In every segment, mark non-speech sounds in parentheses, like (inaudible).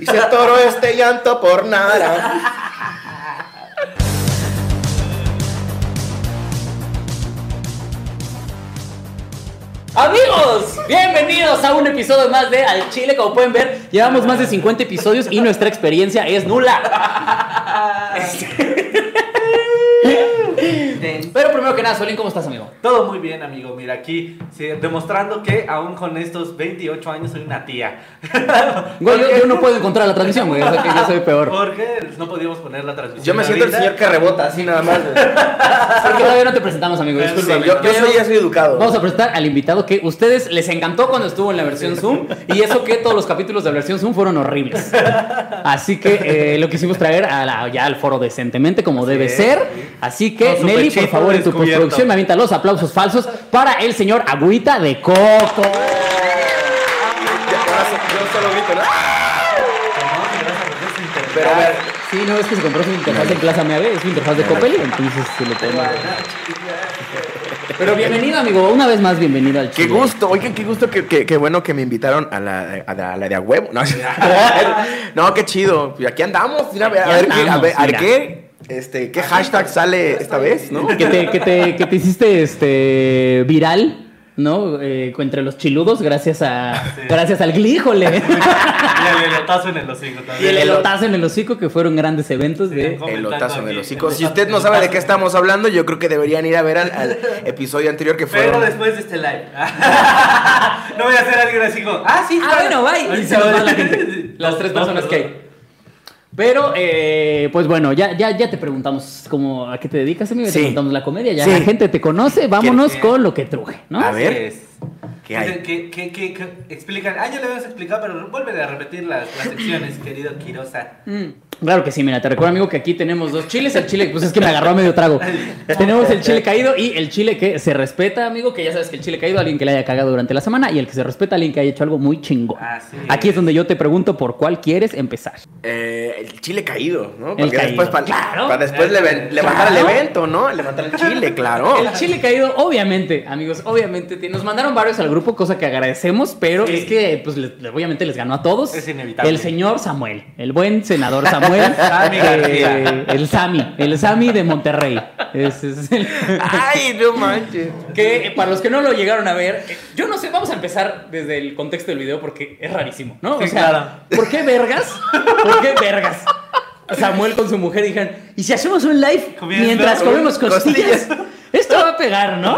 Y se atoró este llanto por nada. Amigos, bienvenidos a un episodio más de Al Chile. Como pueden ver, llevamos más de 50 episodios y nuestra experiencia es nula. Pero primero que nada, Solín, ¿cómo estás, amigo? Todo muy bien, amigo. Mira, aquí sí, demostrando que aún con estos 28 años soy una tía. (laughs) Güey, yo, yo no puedo encontrar la transmisión, güey. O sea que yo soy peor. Porque no podíamos poner la transmisión. Yo me siento el señor que rebota, así nada más. (laughs) Porque todavía no te presentamos, amigo. Sí, Discúlpame. yo, yo soy, ya soy educado. Vamos a presentar al invitado que ustedes les encantó cuando estuvo en la versión Zoom y eso que todos los capítulos de la versión Zoom fueron horribles. Así que eh, lo quisimos traer a la- ya al foro decentemente como debe ser. Así que su Nelly, por pechito favor, en tu postproducción me avienta los aplausos falsos para el señor Agüita de Coco. Yo solo grito, ¿no? Pero a ver, Sí, no, es que se compró su interfaz en Plaza Meave, es su interfaz de Coppel, entonces se le pone. Pero bienvenido, amigo, una vez más bienvenido al qué Chile. gusto, oigan, qué gusto, qué, qué- qué bueno que me invitaron a la, a la, a la de a huevo. No, (laughs) (laughs) no, qué chido. Aquí andamos. mira, a ver, Aquí a ver, qué- a andamos, ver, a ver qué, este, qué hashtag sale esta vez, ¿no? que te, que te, que te hiciste este viral, ¿no? Eh, entre los chiludos, gracias a Sí. gracias al glíjole. (laughs) Y el elotazo en el hocico y también. el elotazo en el hocico, que fueron grandes eventos de. Sí. El lotazo en el hocico. Si usted no sabe de qué estamos hablando, yo creo que deberían ir a ver al, al episodio anterior que Pero fue. después de este live. (laughs) no voy a hacer alguien así como. Ah, sí, Ah, bueno, bye. Y se va la gente. (laughs) Las tres personas que hay. Pero, eh, pues bueno, ya, ya, ya te preguntamos cómo, a qué te dedicas, amigo. Sí. Te preguntamos la comedia, ya Sí. la gente te conoce. Vámonos con lo que truje, ¿no? A ver. ¿Qué hay? Que, que, que, que explican. Ah, ya le habíamos explicado, pero vuelve a repetir las, las secciones, (clears throat) querido Quirosa. Mm, Claro que sí, mira, te recuerdo amigo que aquí tenemos dos chiles, el chile, pues es que me agarró a medio trago. (laughs) tenemos el chile caído y el chile que se respeta, amigo, que ya sabes que el chile caído, alguien que le haya cagado durante la semana y el que se respeta, alguien que haya hecho algo muy chingón. Así Aquí es es. donde yo te pregunto por cuál quieres empezar. Eh, el chile caído, ¿no? Porque después para Claro. después levantar Claro. el evento, ¿no? Levantar el chile, (laughs) claro. El chile caído, obviamente, amigos, obviamente, nos mandaron varios al grupo, cosa que agradecemos, pero Sí. es que, pues, obviamente les ganó a todos. Es inevitable. El señor Samuel, el buen senador Samuel. (laughs) Sammy eh, el Sami, el Sami de Monterrey. Ese es el... (laughs) Ay, no manches. Que eh, para los que no lo llegaron a ver, eh, yo no sé, vamos a empezar desde el contexto del video porque es rarísimo, ¿no? Sí, o sea, claro. ¿por qué vergas? ¿Por qué vergas? Samuel con su mujer dijeron, ¿y si hacemos un live Comiendo mientras comemos costillas? costillas. Esto va a pegar, ¿no?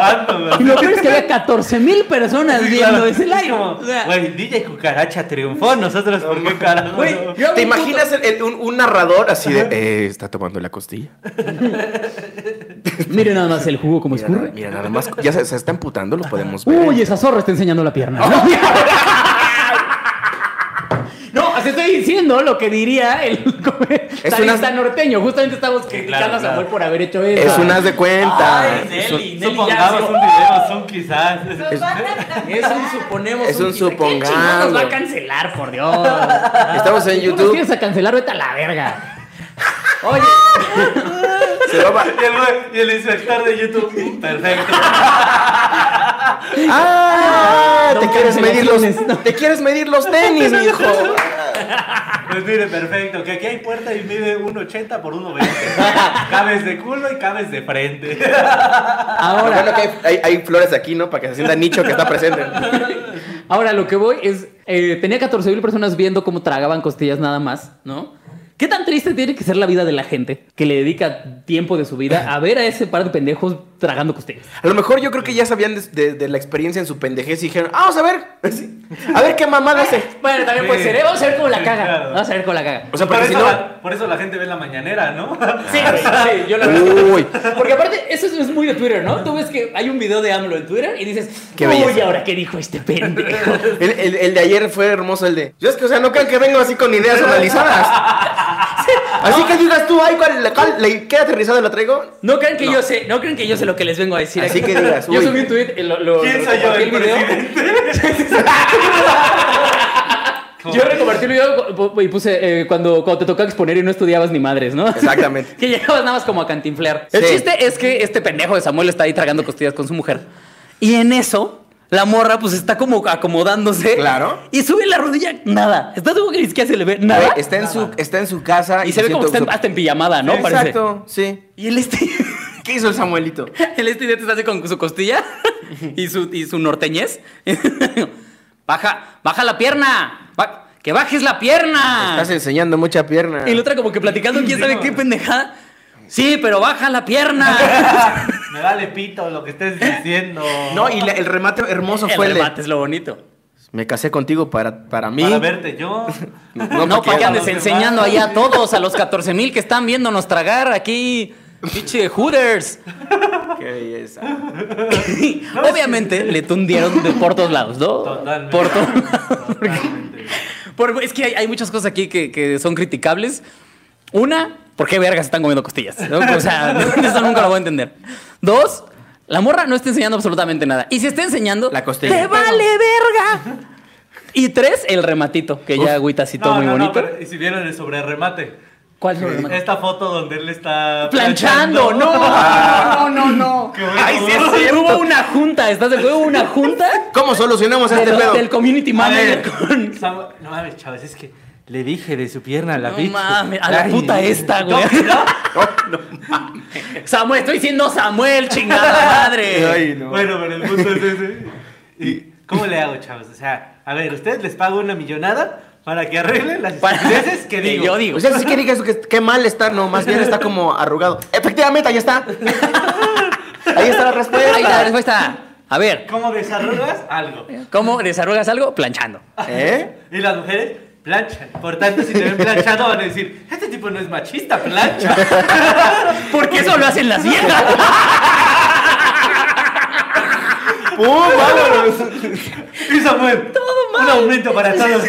Y lo peor es que había 14 mil personas Sí, viendo claro. ese Es live. O sea, Güey, DJ Cucaracha triunfó, nosotros por qué carajo. güey, ¿Te imaginas el- el- un, un narrador así de eh, está tomando la costilla? (laughs) Miren nada más el jugo como escurre. mira, nada más ya se, se está emputando, lo podemos ver. Uy, esa zorra está enseñando la pierna. No, (laughs) estoy diciendo lo que diría el (laughs) Es una- norteño. Justamente estamos criticando claro, a Samuel claro. por haber hecho eso. es un haz de cuenta. Ay, Es un- Nelly, Nelly, ya, Supongamos un video, Zoom quizás. Es un suponemos. Es un. ¿Qué supongamos. nos va a cancelar, por Dios? Estamos en Si tú nos YouTube. quieres a cancelar, vete a la verga. (laughs) Oye, Se va a- Y el, y el inspector de YouTube, mm, perfecto. ¡Ah! Te quieres, medir los, te quieres medir los tenis, mijo. (laughs) Pues mire, perfecto, que aquí hay puerta y mide 1.80 por 1.20. (laughs) cabes de culo y cabes de frente. (laughs) ahora, Lo bueno que hay, hay- hay flores aquí, ¿no? Para que se sienta Nicho que está presente. ahora lo que voy es, eh, tenía 14 mil personas viendo cómo tragaban costillas nada más, ¿no? ¿Qué tan triste tiene que ser la vida de la gente que le dedica tiempo de su vida a ver a ese par de pendejos tragando costillas? A lo mejor yo creo que ya sabían de, de- de la experiencia en su pendejez y dijeron, "Ah, vamos a ver. A ver qué mamada hace. (laughs) Bueno, también Sí. puede ser, ¿eh? Vamos a ver cómo la caga. Vamos a ver cómo la caga. O sea, por, eso si no. la, por eso la gente ve la mañanera, ¿no? (laughs) Sí, güey, sí, yo lo veo. Uy. Porque aparte, eso es muy de Twitter, ¿no? Tú ves que hay un video de AMLO en Twitter y dices, Qué uy, belleza. ahora qué dijo este pendejo. (laughs) El, el- el de ayer fue hermoso, el de. Yo es que, o sea, no crean que vengo así con ideas analizadas. (laughs) Así que digas tú, ay, ¿cuál, cuál, le- ¿qué aterrizado la traigo? No crean que yo sé, no crean que yo sé lo que les vengo a decir. Así aquí. que digas, Yo uy. subí un tweet, lo, lo, ¿Quién lo soy yo, compartí el video. (laughs) Yo recompartí el video y puse eh, cuando, cuando te tocaba exponer y no estudiabas ni madres, ¿no? Exactamente. (laughs) que llegabas nada más como a cantinflear. El chiste es que este pendejo de Samuel está ahí tragando costillas con su mujer. Y en eso La morra, pues está como acomodándose. Claro. Y sube la rodilla, nada. Está como que ni siquiera se le ve nada. Está, en su, está en su casa. y se ve como que está hasta en pijamada, ¿no? Parece. Exacto, sí. Y el este. (laughs) ¿Qué hizo el Samuelito? (laughs) El este idiota está así con su costilla (laughs) y su, y su norteñez. baja, baja la pierna. Ba- que bajes la pierna. Estás enseñando mucha pierna. Y la otra como que platicando quién sabe qué pendejada. Sí, pero baja la pierna. (laughs) Me vale pito lo que estés diciendo. No, y la- el remate hermoso el fue el de, remate es lo bonito. Me casé contigo para, para mí. Para verte yo. (laughs) No, para que andes enseñando allá a todos, a los 14 mil que están viéndonos tragar aquí. Pinche Hooters. (laughs) Qué belleza. Obviamente le tundieron de por todos lados, ¿no? Totalmente. Por todos lados. Totalmente. Por- es que hay, hay muchas cosas aquí que, que son criticables. Una, ¿por qué vergas están comiendo costillas? ¿no? O sea, (laughs) eso nunca lo voy a entender. Dos, la morra no está enseñando absolutamente nada. Y si está enseñando, La costilla. ¡te vale verga! Y tres, el rematito, que ya agüita No, muy no, no, bonito. pero, y si vieron el sobre remate. ¿Cuál es el remate? Esta foto donde él está Planchando, no, no, no, no. (laughs) Qué bueno. Ay, sí, es cierto. Hubo una junta, ¿estás de acuerdo? Hubo una junta ¿Cómo solucionamos este del, pedo? del community manager ver, con... No mames, chavos, es que le dije de su pierna a la No bitch. mames, a la Ay, puta esta, no, güey. no. (laughs) Samuel, estoy diciendo Samuel, chingada (laughs) madre. Ay, no. Bueno, pero el punto es ese. ¿Y cómo le hago, chavos? O sea, a ver, ¿ustedes les pago una millonada para que arreglen las estupideces (laughs) que digo? Yo digo. O sea, sí que digas que, que mal está, no, más bien está como arrugado. Efectivamente, ahí está. Ahí está la respuesta. Ahí la respuesta. A ver, ¿Cómo desarrollas algo? ¿cómo desarrollas algo? Planchando. ¿Eh? Y las mujeres planchan. Por tanto, si te ven planchado, van a decir: Este tipo no es machista, plancha. (laughs) Porque eso lo hacen las viejas. ¡Pum! ¡Vámonos! Y Samuel, un aumento para todos.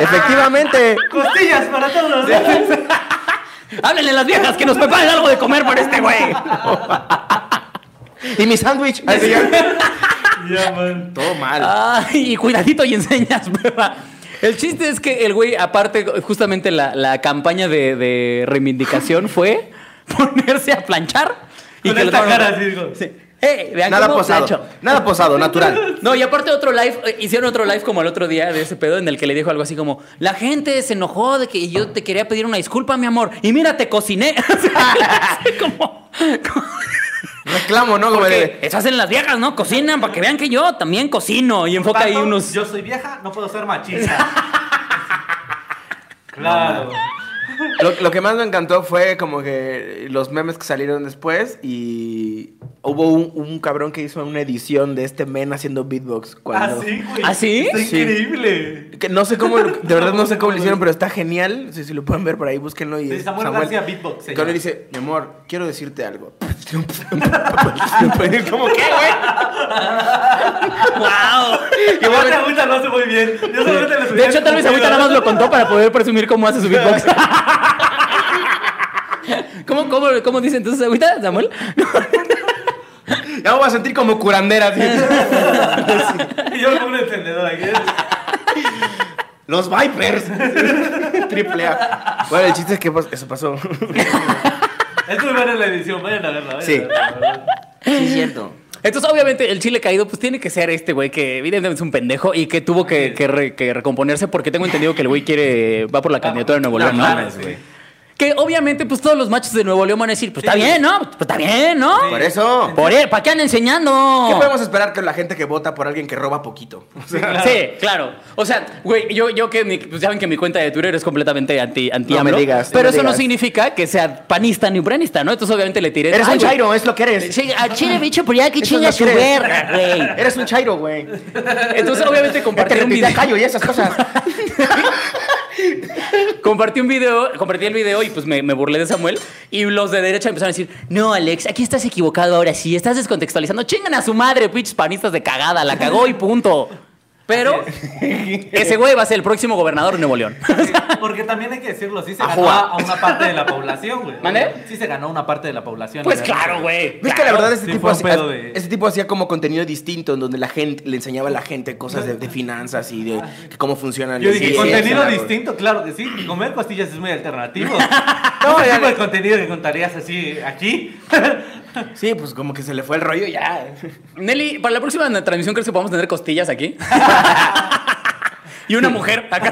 Efectivamente. Costillas para todos. Háblenle a las viejas que nos preparen algo de comer para este güey. ¿Y mi sándwich? Ya, man. Todo mal. Ay, y cuidadito y enseñas, prueba. El chiste es que el güey, aparte, justamente la, la campaña de, de reivindicación fue (laughs) ponerse a planchar. Con que esta los- cara así, digo. Sí. Vean Nada cómo posado. plancho. Nada posado, natural. No, y aparte otro live, eh, hicieron otro live como el otro día de ese pedo en el que le dijo algo así como, la gente se enojó de que yo te quería pedir una disculpa, mi amor, y mira, te cociné. (laughs) O sea, así (laughs) como, como- Reclamo, ¿no? Como de- eso hacen las viejas, ¿no? Cocinan para que vean que yo también cocino. Y enfoca ahí unos... Yo soy vieja, no puedo ser machista. (laughs) claro. Lo, lo que más me encantó fue como que los memes que salieron después y hubo un, un cabrón que hizo una edición de este men haciendo beatbox. Cuando, Así, güey. ¿Ah, sí? Está Sí. increíble. Que no sé cómo, lo- (laughs) de verdad no sé cómo lo hicieron, pero está genial. Si, si lo pueden ver por ahí, búsquenlo. Y Sí, Samuel García Beatbox, Cuando le dice, mi amor, quiero decirte algo. (laughs) ¿Cómo qué, güey? ¡Wow! Igual te agüita lo hace muy bien. Yo solamente le subí De hecho, tal vez ahorita nada más lo contó para poder presumir cómo hace su beatbox. (laughs) ¿Cómo, cómo, cómo dice entonces ahorita, Samuel? Ya me voy a sentir como curandera. así. Y (laughs) yo como un encendedor aquí. Los Vipers. Triple A. Bueno, el chiste es que pues, eso pasó. Es muy buena la edición, vayan a verla. vayan Sí. a verla. Sí, es cierto. Entonces, obviamente, el chile caído, pues tiene que ser este güey que evidentemente es un pendejo y que tuvo que, que re- que recomponerse porque tengo entendido que el güey quiere, va por la candidatura de Nuevo No León, ¿no? mames, güey. Que obviamente, pues todos los machos de Nuevo León van a decir, pues está bien, ¿no? Pues está bien, ¿no? Por eso. Por él, ¿para qué andan enseñando? ¿Qué podemos esperar con la gente que vota por alguien que roba poquito? (laughs) O sea, Sí, claro. O sea, güey, yo, yo que mi- pues ya ven que mi cuenta de Twitter es completamente anti, anti No me digas, no pero me eso no digas. significa que sea panista ni ubranista, ¿no? Entonces obviamente le tiré. Eres "Ay, un güey, chairo, es lo que eres. Sí, a Chile, bicho, por ya que Eso chinga es su verga, güey. Eres un chairo, güey. Entonces, obviamente, te un video. callo y esas cosas. (laughs) Compartí un video, compartí el video y pues me, burlé de Samuel. Y los de derecha empezaron a decir: No, Alex, aquí estás equivocado ahora sí, estás descontextualizando. Chingan a su madre, pinches panistas de cagada, la cagó y punto. Pero ese güey va a ser el próximo gobernador de Nuevo León. Porque también hay que decirlo, sí se Ajua. ganó a una parte de la población, güey. ¿Mande? Sí se ganó una parte de la población. Pues claro, güey. ¿Ves que la verdad este Sí, tipo, hacía, de- este tipo hacía como contenido distinto en donde la gente le enseñaba a la gente cosas de, de finanzas y de que cómo funcionan Yo dije, contenido distinto, claro que sí. Comer costillas es muy alternativo. (laughs) No, ya- tipo de contenido que contarías así aquí. (laughs) Sí, pues como que se le fue el rollo ya. Nelly, para la próxima transmisión, ¿crees que podamos tener costillas aquí? (laughs) y una mujer acá.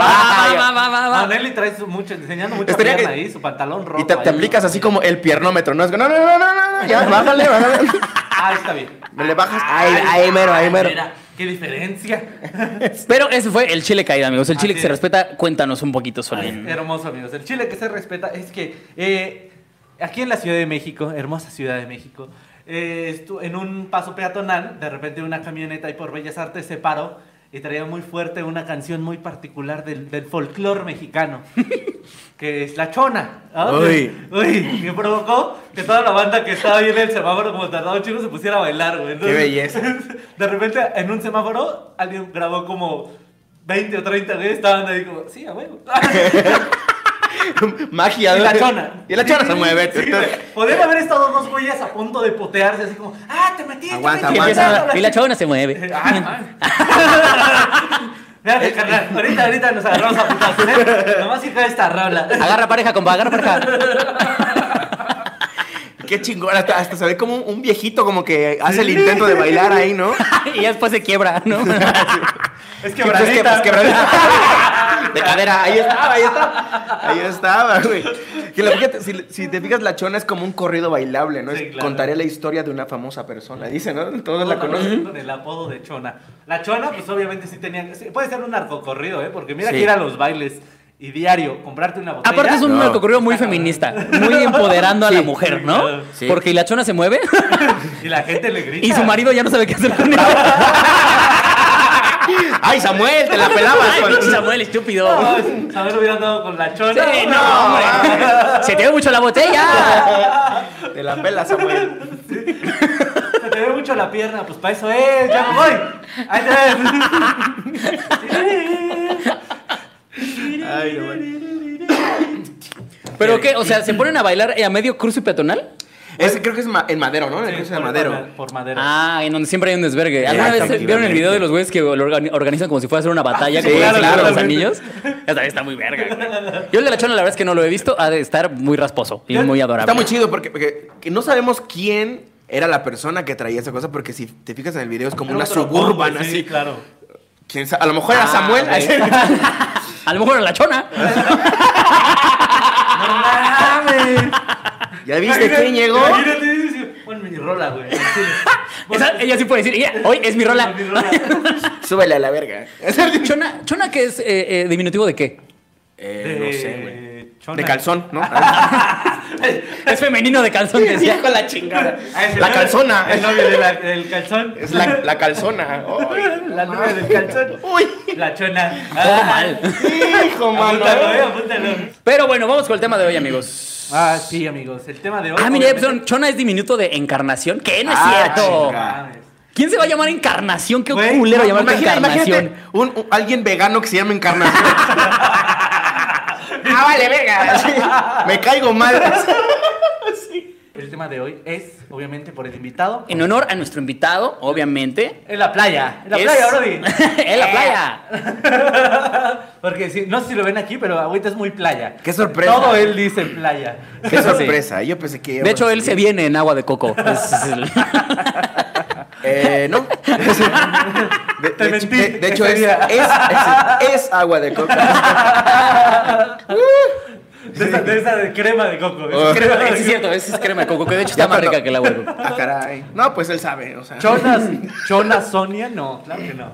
Va, va, va, va, Nelly trae mucho, enseñando mucha Estaría pierna que- ahí, su pantalón rojo. Y te, te ahí. aplicas así como el piernómetro, ¿no? Es que, no, no, no, no, no, no, ya, bájale, bájale. Ah, está bien. Me le bajas, ahí, ahí mero, ahí mero. Mira, qué diferencia. (laughs) Pero ese fue el chile caído, amigos. El chile Así que se es. respeta, cuéntanos un poquito, Solín. Hermoso, amigos. El Chile que se respeta es que eh, aquí en la Ciudad de México, hermosa Ciudad de México, eh, en un paso peatonal, de repente una camioneta ahí por Bellas Artes se paró y traía muy fuerte una canción muy particular del, del folclore mexicano, (laughs) que es La Chona. Uy. Uy, que provocó que toda la banda que estaba ahí en el semáforo como tardado chico se pusiera a bailar, güey. Entonces, belleza. (laughs) De repente en un semáforo alguien grabó como 20 o 30 güeyes estaban ahí como, sí, a huevo. (laughs) (laughs) Magia. Y la chona. Y la chona se mueve. Sí. Podrían haber estado dos güeyes a punto de potearse, así como, ah, te metiste. Aguanta, me Y, metiste". empieza- y la chona se mueve. (laughs) Ah, ah. (laughs) Fíjate, carnal, ahorita, ahorita nos agarramos a putazos, ¿eh? Nomás hija de esta rola. Agarra pareja, compa, agarra pareja. Qué chingón. Hasta, hasta se ve como un, viejito como que hace el intento de bailar ahí, ¿no? y ya después se quiebra, ¿no? Es que Sí, pues, es que, pues, quebradita. De cadera, ahí estaba, ahí estaba. Ahí (laughs) estaba, güey. Que la- fíjate, si, si te fijas, la chona es como un corrido bailable, ¿no? Sí, Es- claro. Contaría la historia de una famosa persona. Dice, ¿no? Todos la conocen. Con el apodo de Chona. La Chona, pues obviamente sí tenía. sí, puede ser un narcocorrido, ¿eh? Porque mira Sí. que ir a los bailes y diario comprarte una botella. Aparte es un No. narcocorrido muy feminista, muy empoderando a la mujer, ¿no? claro. Sí. Porque la chona se mueve (laughs) Y la gente le grita. y su marido ya no sabe qué hacer con (laughs) ella. ¡Ay, Samuel! Te la pelabas. Ay, con- pinche Samuel, estúpido. No, Saber hubiera andado con la Chona. Sí, no, hombre. Se te ve mucho la botella. Te la pelas, Samuel. Se te ve mucho la pierna, pues para eso es, ya me voy. Ahí te ves. Ay, no. ¿Pero qué? O sea, ¿se ponen a bailar a medio cruce peatonal? Ese creo que es ma- en Madero, ¿no? En Sí, de Madero. Por madera. Ah, en donde siempre hay un desvergue. ¿Alguna vez vieron el video de los güeyes que lo organi- organizan como si fuera a hacer una batalla Sí, como claro, los anillos? Esa también está muy verga. güey. Yo el de la chona la verdad es que no lo he visto. Ha de estar muy rasposo y muy adorable. Está muy chido porque, porque que no sabemos quién era la persona que traía esa cosa porque si te fijas en el video es como Era una suburban combo, sí, así. claro. ¿Quién sabe? A lo mejor era Ah, Samuel. güey. (laughs) A lo mejor era la chona. (laughs) ¡No mames! ¿Ya viste quién llegó? Imagínate, Ponme mi rola, güey. (laughs) Esa- ella sí puede decir, "Ella, hoy es mi rola. (laughs) Mi rola. (laughs) Súbele a la verga. Chona, chona que es eh, eh, diminutivo de qué? Eh, no sé, güey. Chona. De calzón, ¿no? Es femenino de calzón, decía. con la chingada. Ah, La calzona. El novio de la- del calzón. Es la, la calzona. Ay, La novia del calzón. Uy. La chona. Todo mal. Hijo, mano. Apúntalo, eh, apúntalo. Pero bueno, vamos con el tema de hoy, amigos. Ah, sí, amigos. El tema de hoy. Ah, mire, obviamente- Chona es diminuto de encarnación. ¿Qué? No es Ah, cierto. chinga. ¿Quién se va a llamar encarnación? Qué Güey, culero no, llamarte Imagina- encarnación. imagínate un, un- alguien vegano que se llama Encarnación. (laughs) ah, vale, verga. Me caigo mal. El tema de hoy es, obviamente, por el invitado. En honor a nuestro invitado, obviamente. En la playa. En la es- playa, Brody. (laughs) en la playa. (laughs) Porque si, no sé si lo ven aquí, pero ahorita es muy playa. Qué sorpresa. Todo él dice playa. Qué sorpresa. Yo pensé que. De hecho, él se viene en agua de coco. (laughs) Eh, no. De, Te de- mentí de- de hecho, es, es, es- es agua de coco. De esa, de esa de crema de coco. Oh. Es crema de Sí, es cierto, esa es crema de coco, que de hecho está más rica que agua de coco. Ah, caray. No, pues él sabe. O sea, Chonas, Chona Sonia, no, claro que no.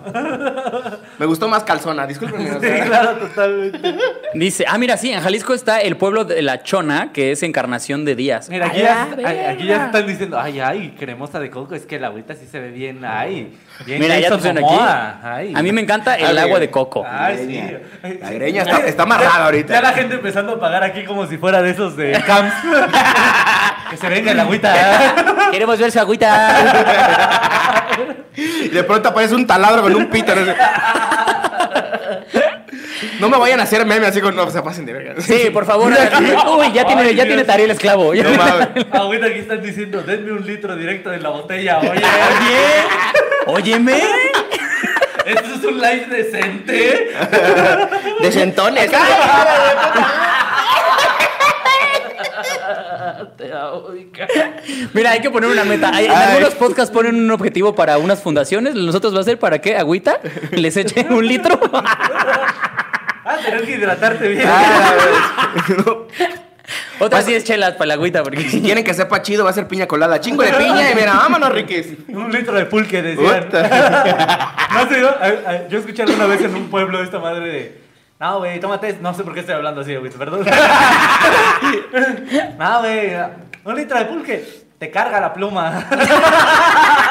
me gustó más calzona. Discúlpenme. o Sí, sea. claro, totalmente. Dice, ah, mira, sí, en Jalisco está el pueblo de la Chona, que es encarnación de Díaz. Mira, aquí, ya, la aquí están diciendo, ay, ay, cremosa de coco, es que la agüita sí se ve bien, ay. Bien Mira, ya Momoa, aquí. ay. A mí me encanta el agua de coco. Ay, greña. sí. La greña está- está amarrada ahorita. Ya la gente empezando a pagar aquí como si fuera de esos de camps. (laughs) que se venga la agüita. Queremos ver su agüita. Y de pronto aparece un taladro con un pito. No, sé. No me vayan a hacer meme así con. No, se pasen de verga. Sí, por favor. Uy, ya tiene, Ay, ya Dios. tiene tarea el esclavo. No mames. Agüita aquí están diciendo, denme un litro directo de la botella. Oye, oye, Óyeme. esto es un live decente. De centones. Te. Mira, hay que poner una meta. Hay- en Ay. algunos podcasts ponen un objetivo para unas fundaciones. Nosotros va a ser para que agüita les echen un litro. Ah, tener que hidratarte bien. Ah, (laughs) no. Otra sí es chelas para la agüita, porque Si quieren que sepa chido, va a ser piña colada. Chingo de piña y mira, vámonos, Riquis. Un litro de pulque, decían. (laughs) ¿No Yo escuché alguna vez en un pueblo esta madre de. No, güey, tómate. No sé por qué estoy hablando así, güey, perdón. (laughs) No, güey, un litro de pulque. Te carga la pluma. (laughs)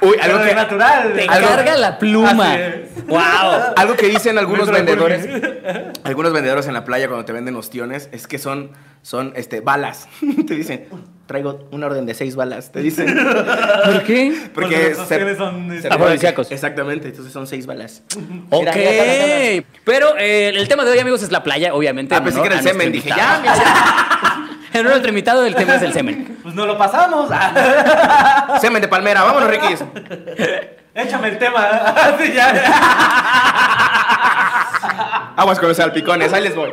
Uy, algo que, natural. te Algo- carga la pluma. ¡Wow! algo que dicen algunos vendedores, algunos vendedores en la playa cuando te venden ostiones, es que son, son este, balas. (laughs) Te dicen, traigo una orden de seis balas. Te dicen. (laughs) ¿Por qué? Porque los ostiones son, se- este, Afrodisíacos. Exactamente, entonces son seis balas. Ok. Mira, mira. Pero eh, el tema de hoy, amigos, es la playa, obviamente. Ah, en pensé que era el semen. Dije, ya, mira, (laughs) En nuestro invitado, el tema es el semen. Pues no lo pasamos. (laughs) Semen de palmera, vámonos, Riquis. Échame el tema. Así ya. Aguas con los salpicones, ahí les voy.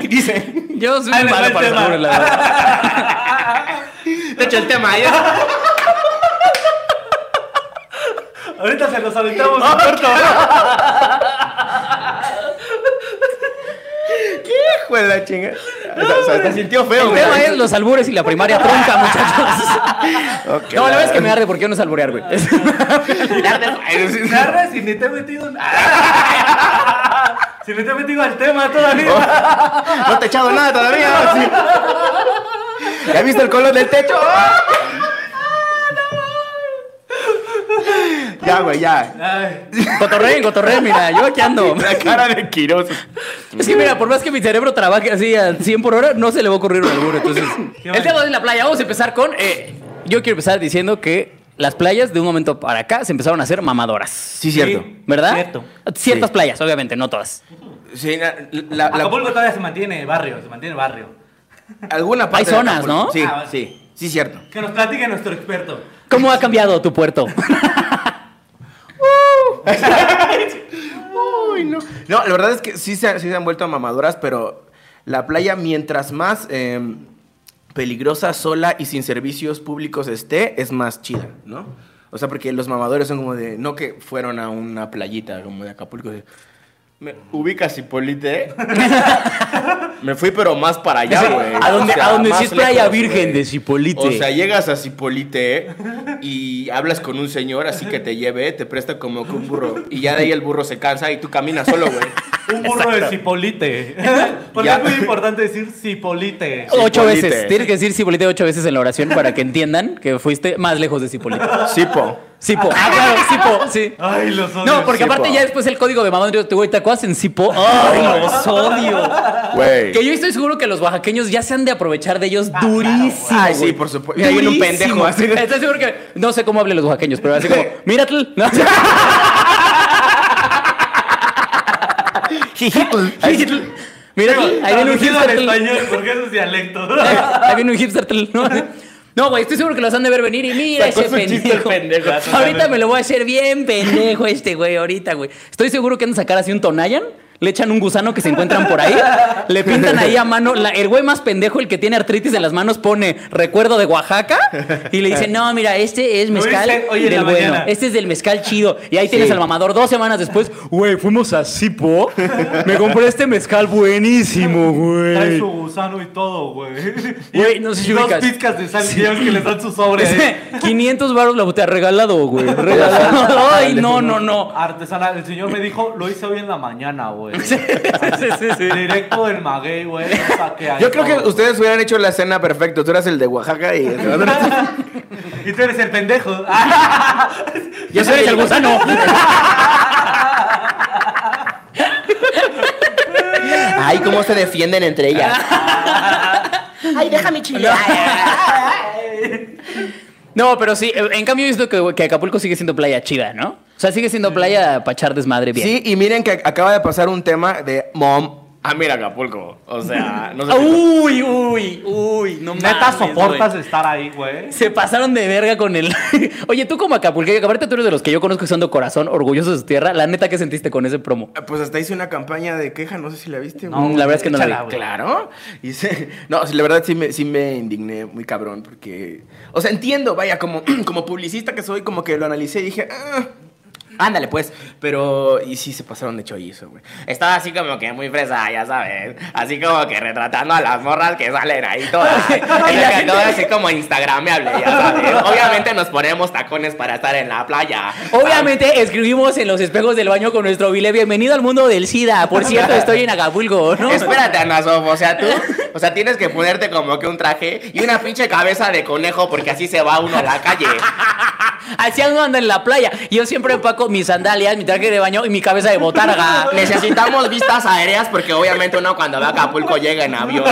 Y (laughs) dice, Yo soy va malo el para los la verdad. (laughs) de hecho, el tema ya. Ahorita se los aventamos en corto. Hijo de la chinga. O sea, te sintió feo, El güey. tema es los albures y la primaria trunca, (laughs) muchachos. Ok, No, la verdad es que me arde porque yo no es alburear, güey. Ay, sí, sí. Me arde si ni te he metido en... Si ni te he metido al tema todavía. No te he echado nada todavía. sí. ¿Ya viste el color del techo? Ya, güey, ya. Cotorreen, cotorreen, mira, yo aquí ando. (laughs) La cara de Quiroz. Es que mira, por más que mi cerebro trabaje así a 100 por hora, no se le va a ocurrir un albur. Entonces, el tema de la playa, vamos a empezar con. eh, yo quiero empezar diciendo que las playas de un momento para acá se empezaron a hacer mamadoras. Sí, cierto. Sí. ¿Verdad? Cierto. Ciertas Sí. playas, obviamente, no todas. Sí, la, la- la- Acapulco todavía se mantiene barrio, se mantiene barrio. alguna parte Hay zonas. ¿no? Sí, Ah, sí, sí, cierto. Que nos platique nuestro experto. ¿Cómo ha cambiado tu puerto? (laughs) (laughs) Uy, no. No, la verdad es que sí se, sí se han vuelto mamadoras, pero la playa, mientras más eh, peligrosa, sola y sin servicios públicos esté, es más chida, ¿no? O sea, porque los mamadores son como de, no que fueron a una playita como de Acapulco, de, ¿me ubicas Cipolite? (laughs) Me fui, pero más para allá, güey. a donde, O sea, a donde sí es playa virgen de Cipolite. O sea, llegas a Cipolite y hablas con un señor así que te lleve, te presta como que un burro. Y ya de ahí el burro se cansa y tú caminas solo, güey. Un burro de cipolite. (laughs) Porque Ya. es muy importante decir cipolite. ocho Cipolite. veces. Tienes que decir Cipolite ocho veces en la oración para que entiendan que fuiste más lejos de Cipolite. Sipo. Sipo. Ah, claro, Sipo, sí. Ay, los odio. No, porque aparte ya después el código de mamá de güey, ¿te acuerdas en Sipo? ¡Ay, los odio! Güey. Que yo estoy seguro que los oaxaqueños ya se han de aprovechar de ellos durísimo. Ay, sí, güey. por supuesto. Y ahí viene un Durísimo. pendejo así de- Estoy seguro que. No sé cómo hablen los oaxaqueños, pero así como. Míratl. (laughs) ¿no? Míratl. Ahí viene un hipster. español, porque eso es dialecto. (laughs) Ahí viene un hipster. ¿no? No, güey, estoy seguro que los han de ver venir y mira Sacó ese pendejo. Ahorita me lo voy a hacer bien pendejo este güey, ahorita, güey. Estoy seguro que han de sacar así un Tonayan, le echan un gusano que se encuentran por ahí, le pintan ahí a mano. la- el güey más pendejo, el que tiene artritis en las manos, pone recuerdo de Oaxaca y le dice, no, mira, este es mezcal del bueno. mañana. Este es del mezcal chido. Y ahí tienes al mamador dos semanas después. Güey, fuimos a Sipo. Me compré este mezcal buenísimo, Trae güey. su gusano y todo, güey. (laughs) Güey, no sé si dos pizcas de sal ves que les dan su sobre. ahí. 500 baros la botella regalado, güey. (laughs) Regalado. Ay, no, no, no. Artesanal. El señor me dijo, lo hice hoy en la mañana, güey. Sí, sí, sí. Directo del maguey, güey. Yo creo que ustedes hubieran hecho la escena perfecto. Tú eras el de Oaxaca y... (laughs) Y tú eres el pendejo. Yo soy el gusano. Ay, cómo se defienden entre ellas. Ay, déjame chile. No, pero sí, en cambio he visto que, que Acapulco sigue siendo playa chida, ¿no? O sea, sigue siendo playa para echar desmadre bien. Sí, y miren que acaba de pasar un tema de mom Ah, mira Acapulco. O sea, no sé. (laughs) Uy, uy, uy, no Neta, mames, soportas güey. estar ahí, güey. Se pasaron de verga con el. (laughs) Oye, tú como Acapulqueño, que aparte tú eres de los que yo conozco que son de corazón, orgullosos de su tierra. La neta, ¿qué sentiste con ese promo? Pues hasta hice una campaña de queja, no sé si la viste. No, güey. la verdad es que no la échala, vi. güey. Claro. Hice- (laughs) no, sí, la verdad sí me, sí me indigné muy cabrón porque... O sea, entiendo, vaya, como, (clears throat) como publicista que soy, como que lo analicé y dije... "Ah, Ándale, pues. Pero, y sí se pasaron de chorizo, güey. Estaba así como que muy fresa, ya sabes. Así como que retratando a las morras que salen ahí todas. (laughs) y que todas así como instagramable, ya sabes. (laughs) Obviamente nos ponemos tacones para estar en la playa. Obviamente escribimos en los espejos del baño con nuestro bile. Bienvenido al mundo del SIDA. Por (laughs) cierto, estoy en Acapulco, ¿no? Espérate, Ana Sof, o sea, tú, o sea, tienes que ponerte como que un traje y una pinche cabeza de conejo porque así se va uno a la calle. Así uno anda en la playa. Yo siempre empaco mis sandalias, mi traje de baño y mi cabeza de botarga. (laughs) Necesitamos vistas aéreas porque obviamente uno cuando va a Acapulco llega en avión.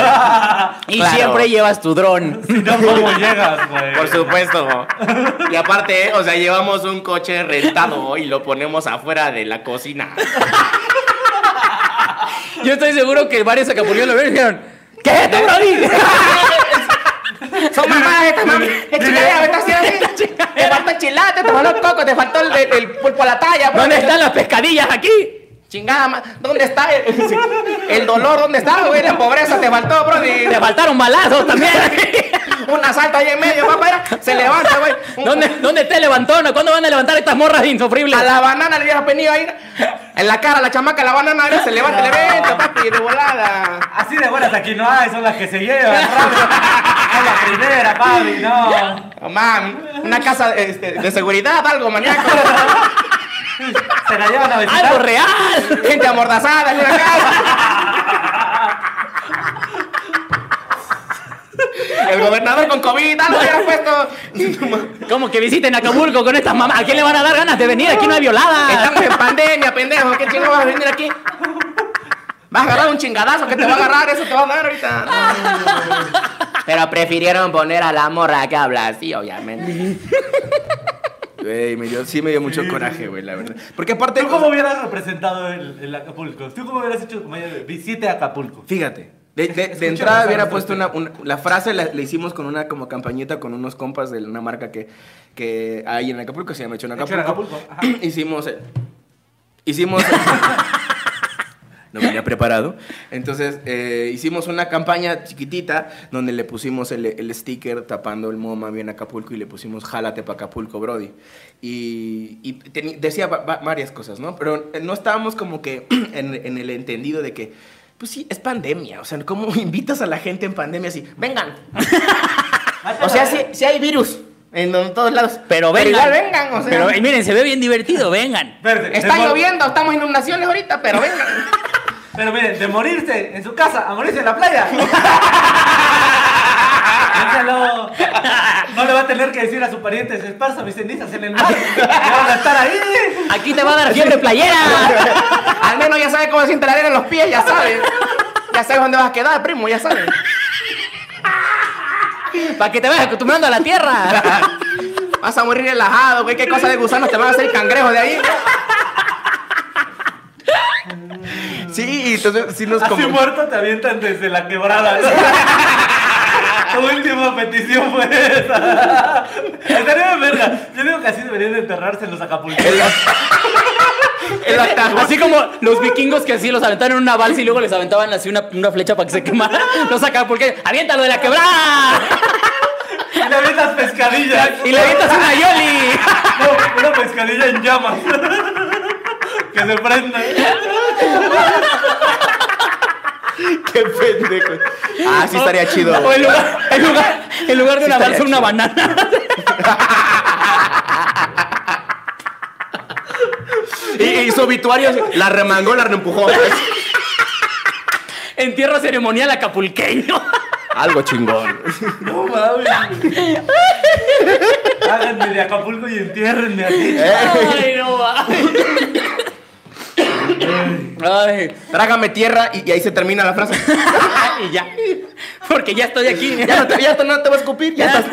Y Claro. siempre llevas tu dron. (laughs) Si no, ¿cómo llegas, güey? Por supuesto. (laughs) Y aparte, o sea, llevamos un coche rentado y lo ponemos afuera de la cocina. Yo estoy seguro que varios acapulqueños lo vieron y dijeron: ¿Qué es esto, Brody? Son mamadas estas mamadas. Es chingadera, así. Te faltó el chilate, te faltó el coco, te faltó el, el, el pulpo a la talla. ¿Dónde están las pescadillas aquí? Chingada, ma- ¿dónde está el, (laughs) el dolor? ¿Dónde está, güey? La pobreza te faltó, bro. Te faltaron balazos también. (laughs) Un asalto ahí en medio, papá. mira, Se levanta, güey. ¿Dónde, ¿Dónde te levantona? ¿Cuándo van a levantar estas morras insufribles? A la banana le hubiera venido ahí. En la cara, la chamaca, la banana, se levanta, le venta, papi, de volada. Así de buenas aquí no hay, son las que se llevan. (laughs) Es la primera, papi, no. Oh, man, una casa este, de seguridad, algo, maníaco. Se la llevan a visitar. ¡Algo real! Gente amordazada en una casa. El gobernador con COVID, algo hubiera puesto. Como que visiten Acapulco con estas mamás. ¿A quién le van a dar ganas de venir? Aquí no hay violada. Estamos en pandemia, pendejo. ¿Qué chingo vas a venir aquí? Vas a agarrar un chingadazo que te va a agarrar, eso te va a dar ahorita. Pero prefirieron poner a la morra que habla así, obviamente. (laughs) Güey, me dio, sí me dio mucho coraje, güey, la verdad. Porque aparte. ¿Tú cómo hubieras representado el, el Acapulco? ¿Tú cómo hubieras hecho visite Acapulco? Fíjate. De, de- de Escucha entrada hubiera puesto una, una- La frase la, la hicimos con una como campañita con unos compas de una marca que, que hay en Acapulco, se llama Hecho en Hecho en Acapulco. Acapulco, ajá. (clears throat) hicimos. eh, hicimos. (laughs) no venía preparado. Entonces, eh, hicimos una campaña chiquitita donde le pusimos el, el sticker tapando el MoMA bien Acapulco y le pusimos Jálate pa' Acapulco, Brody. Y, decía va- va- varias cosas, ¿no? Pero eh, no estábamos como que (clears throat) en, en el entendido de que, pues sí, es pandemia. O sea, ¿cómo (laughs) invitas a la gente en pandemia así? Vengan. o sea, sí, sí hay virus en, todos lados. Pero vengan. igual vengan, o sea. Pero y miren, se ve bien divertido. Vengan. Verde, Está lloviendo, estamos en inundaciones ahorita, pero vengan. (laughs) Pero miren, de morirse en su casa a morirse en la playa. Piénsalo. No le va a tener que decir a su pariente, se esparza mis cenizas en el mar. Ya van a estar ahí. Aquí te va a dar fiebre playera. Al menos ya sabes cómo se siente la arena en los pies, ya sabes. Ya sabes dónde vas a quedar, primo, ya sabes. Para que te vayas acostumbrando a la tierra. Vas a morir relajado, güey. ¿Qué cosa de gusanos te van a hacer cangrejos de ahí? Sí, entonces sí nos Así como... muerto te avientan desde la quebrada. (laughs) Tu última petición fue esa. Estaría de verga. Yo digo que así deberían de enterrarse en los ataúd. Así como los vikingos que así los aventaron en una balsa y luego les aventaban así una, una flecha para que se quemara. Los sacaban porque aviéntalo de la quebrada. Y le avientas pescadillas. Y le avientas una yoli. No, una pescadilla en llamas. Que se prenda. Qué pendejo. Ah, sí estaría chido. O en lugar, en lugar, en lugar de Sí balsa, una banana. Y, y su obituario, la remangó, la reempujó. Entierro ceremonial acapulqueño. Algo chingón. No mames. Háganme de Acapulco y entiérrenme aquí. Ay, no va. Ay, Trágame tierra y, y ahí se termina la frase. (laughs) y ya. Porque ya estoy aquí. Ya no te, ya no te va a escupir, ya estás.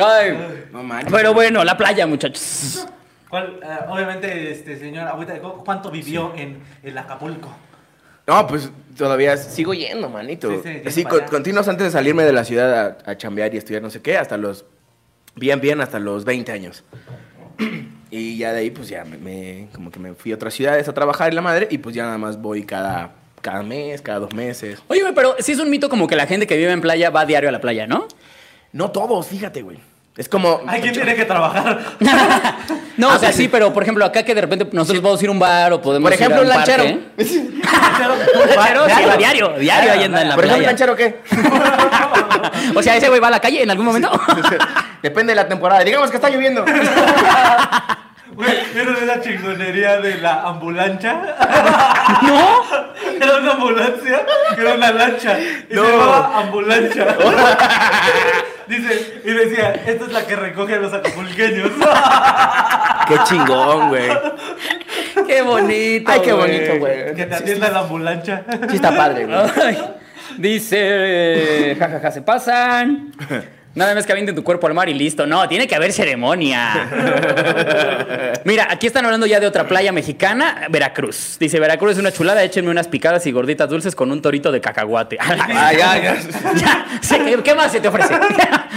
Ay. No manches. Pero bueno, la playa, muchachos. ¿Cuál, eh, obviamente, este señor Agüita de Coco, ¿cuánto vivió en el Acapulco? No, pues todavía sigo yendo, manito. Sí, sí, Así, con- continuos antes de salirme de la ciudad a, a chambear y estudiar no sé qué, hasta los. Bien, bien, hasta los 20 años. (clears throat) Y ya de ahí, pues ya me, me- como que me fui a otras ciudades a trabajar en la madre y pues ya nada más voy cada, cada mes, cada dos meses. Oye, pero sí es un mito como que la gente que vive en playa va diario a la playa, ¿no? No todos, fíjate, güey. Es como. Hay quien tiene que trabajar. (laughs) No, Ah, o sea, pues sí, pero por ejemplo, acá que de repente nosotros podemos ir a un bar o podemos Por ejemplo, ir un a un lanchero. parque. (laughs) Un lanchero, sí, va diario, diario ahí anda en la Por ejemplo, playa. ¿lanchero qué? (laughs) O sea, ese güey va a la calle en algún momento. Depende de la temporada. Digamos que está lloviendo. Güey, ¿vieron esa chingonería de la ambulancia? no. Era una ambulancia, era una lancha. Y No. se llamaba ambulancia. (laughs) Dice, y decía, esta es la que recoge a los acapulqueños. Qué chingón, güey. Qué bonito. Ay, qué bonito, güey. que te atienda la ambulancia. Sí está padre, güey. Dice, jajaja, se pasan. (laughs) Nada más que avienten tu cuerpo al mar y listo. No, tiene que haber ceremonia. (laughs) Mira, aquí están hablando ya de otra playa mexicana, Veracruz. Dice, Veracruz es una chulada, échenme unas picadas y gorditas dulces con un torito de cacahuate. (laughs) Ah, ya, ya. ¿qué- ¿Qué más se te ofrece? (laughs)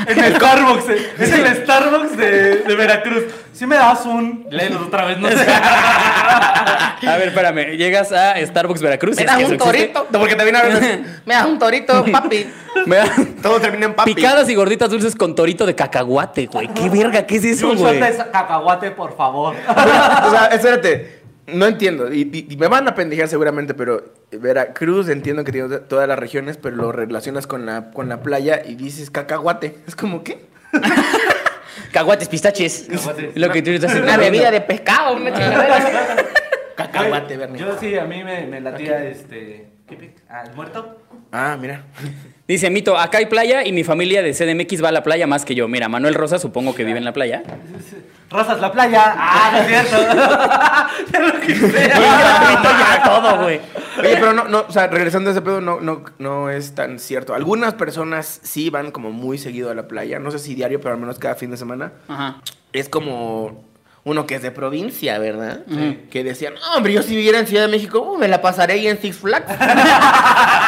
En el Starbucks, eh, es el Starbucks de, de Veracruz. Si me das un. Léelo otra vez, no sé. A ver, espérame. Llegas a Starbucks Veracruz. ¿Me das un existe. torito? No, porque también a veces, me das un torito, papi. Me da- Todo termina en papi. Picadas y gorditas dulces con torito de cacahuate, güey. ¿Qué verga? ¿Qué es eso, un shot güey? de cacahuate, por favor. (laughs) o sea, espérate. No entiendo. Y, me van a pendejear seguramente, pero Veracruz entiendo que tiene todas las regiones, pero lo relacionas con la, con la playa y dices cacahuate. Es como, ¿qué? (laughs) Cacahuates, pistaches. Cacahuates. Lo que tú estás Una bebida de pescado, una. (laughs) Cacahuate, Bernie. Yo sí, a mí me, me latía este. ¿Qué pic? Ah, ¿el muerto? Ah, mira. Dice Mito, acá hay playa y mi familia de CDMX va a la playa más que yo. Mira, Manuel Rosa supongo que vive en la playa. Rosas la playa. Ah, no es cierto. (laughs) ya lo quise. ya todo, güey. Oye, pero no, no, o sea, regresando a ese pedo, no, no, no es tan cierto. Algunas personas sí van como muy seguido a la playa. No sé si diario, pero al menos cada fin de semana. Ajá. Es como uno que es de provincia, ¿verdad? Que decían, "No, hombre, yo si viviera en Ciudad de México, uh, me la pasaré ahí en Six Flags. (laughs)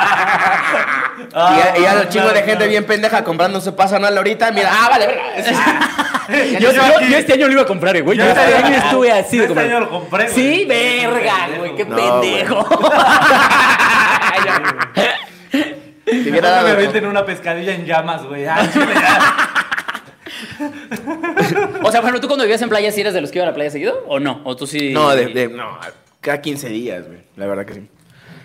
y ya, y ya Ah, un chingo de gente bien pendeja comprando su pasanal ahorita. Mira, ah, vale, verga. (laughs) Yo, yo- aquí- yo este año lo iba a comprar, eh, güey. Yo este este año estuve así este año lo compré, güey. Sí, verga, güey. Qué No, pendejo. (laughs) Dado- me venden una pescadilla en llamas, güey. Ah, (laughs) o sea, bueno, ¿tú cuando vivías en playa sí eres de los que iban a la playa seguido? ¿O no? ¿O tú sí? No, de, de- no, cada 15 días, güey. La verdad que sí.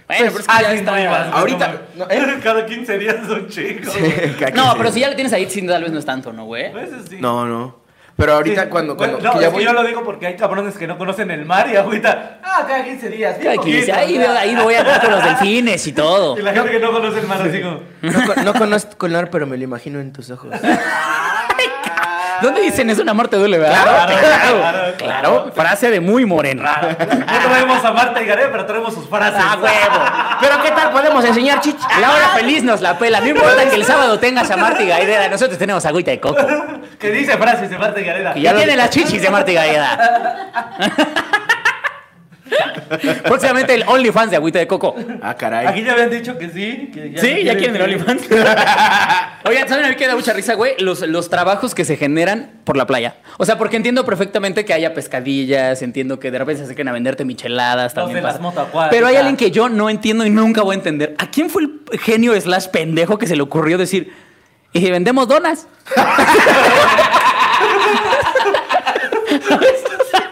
Bueno, pero es que ya sí, está. no ibas, Ahorita- no, ¿eh? (laughs) Cada 15 días es un chico. Cada No, 15 pero si ya lo tienes ahí, sí, tal vez no es tanto, ¿no, güey? Sí. No, no. Pero ahorita Sí. cuando, Bueno, cuando no, que ya es que voy- yo lo digo porque hay cabrones que no conocen el mar y agüita. Ah, cada 15 días. Cada 15, poquito, ahí, veo- ahí me voy a ver con los delfines y todo. (laughs) Y la gente que no conoce el mar así como. No, no conozco el mar, pero me lo imagino en tus ojos. (laughs) ¿Dónde dicen eso? Un amor te duele, ¿verdad? Claro, claro, Claro, frase de muy moreno. No traemos a Marta y Garé, pero traemos sus frases. ¡Ah, huevo! Pero ¿qué tal podemos enseñar chicha? La hora feliz nos la pela. No importa que el (laughs) sábado tengas a Marta y Gaidera. Nosotros tenemos agüita de coco. Que dice frases de Marta y Gareda. Que ya tiene las chichis de Marta y Gaidera. (laughs) Próximamente el OnlyFans de agüita de coco. Ah, caray. Aquí ya habían dicho que sí. que Sí, ya quieren el OnlyFans. (laughs) Oigan, ¿saben a mí que da mucha risa, güey? Los, los trabajos que se generan por la playa. O sea, porque entiendo perfectamente que haya pescadillas, entiendo que de repente se acerquen a venderte micheladas también. las. Pero hay alguien que yo no entiendo y nunca voy a entender. ¿A quién fue el genio slash pendejo que se le ocurrió decir, y si vendemos donas? (laughs)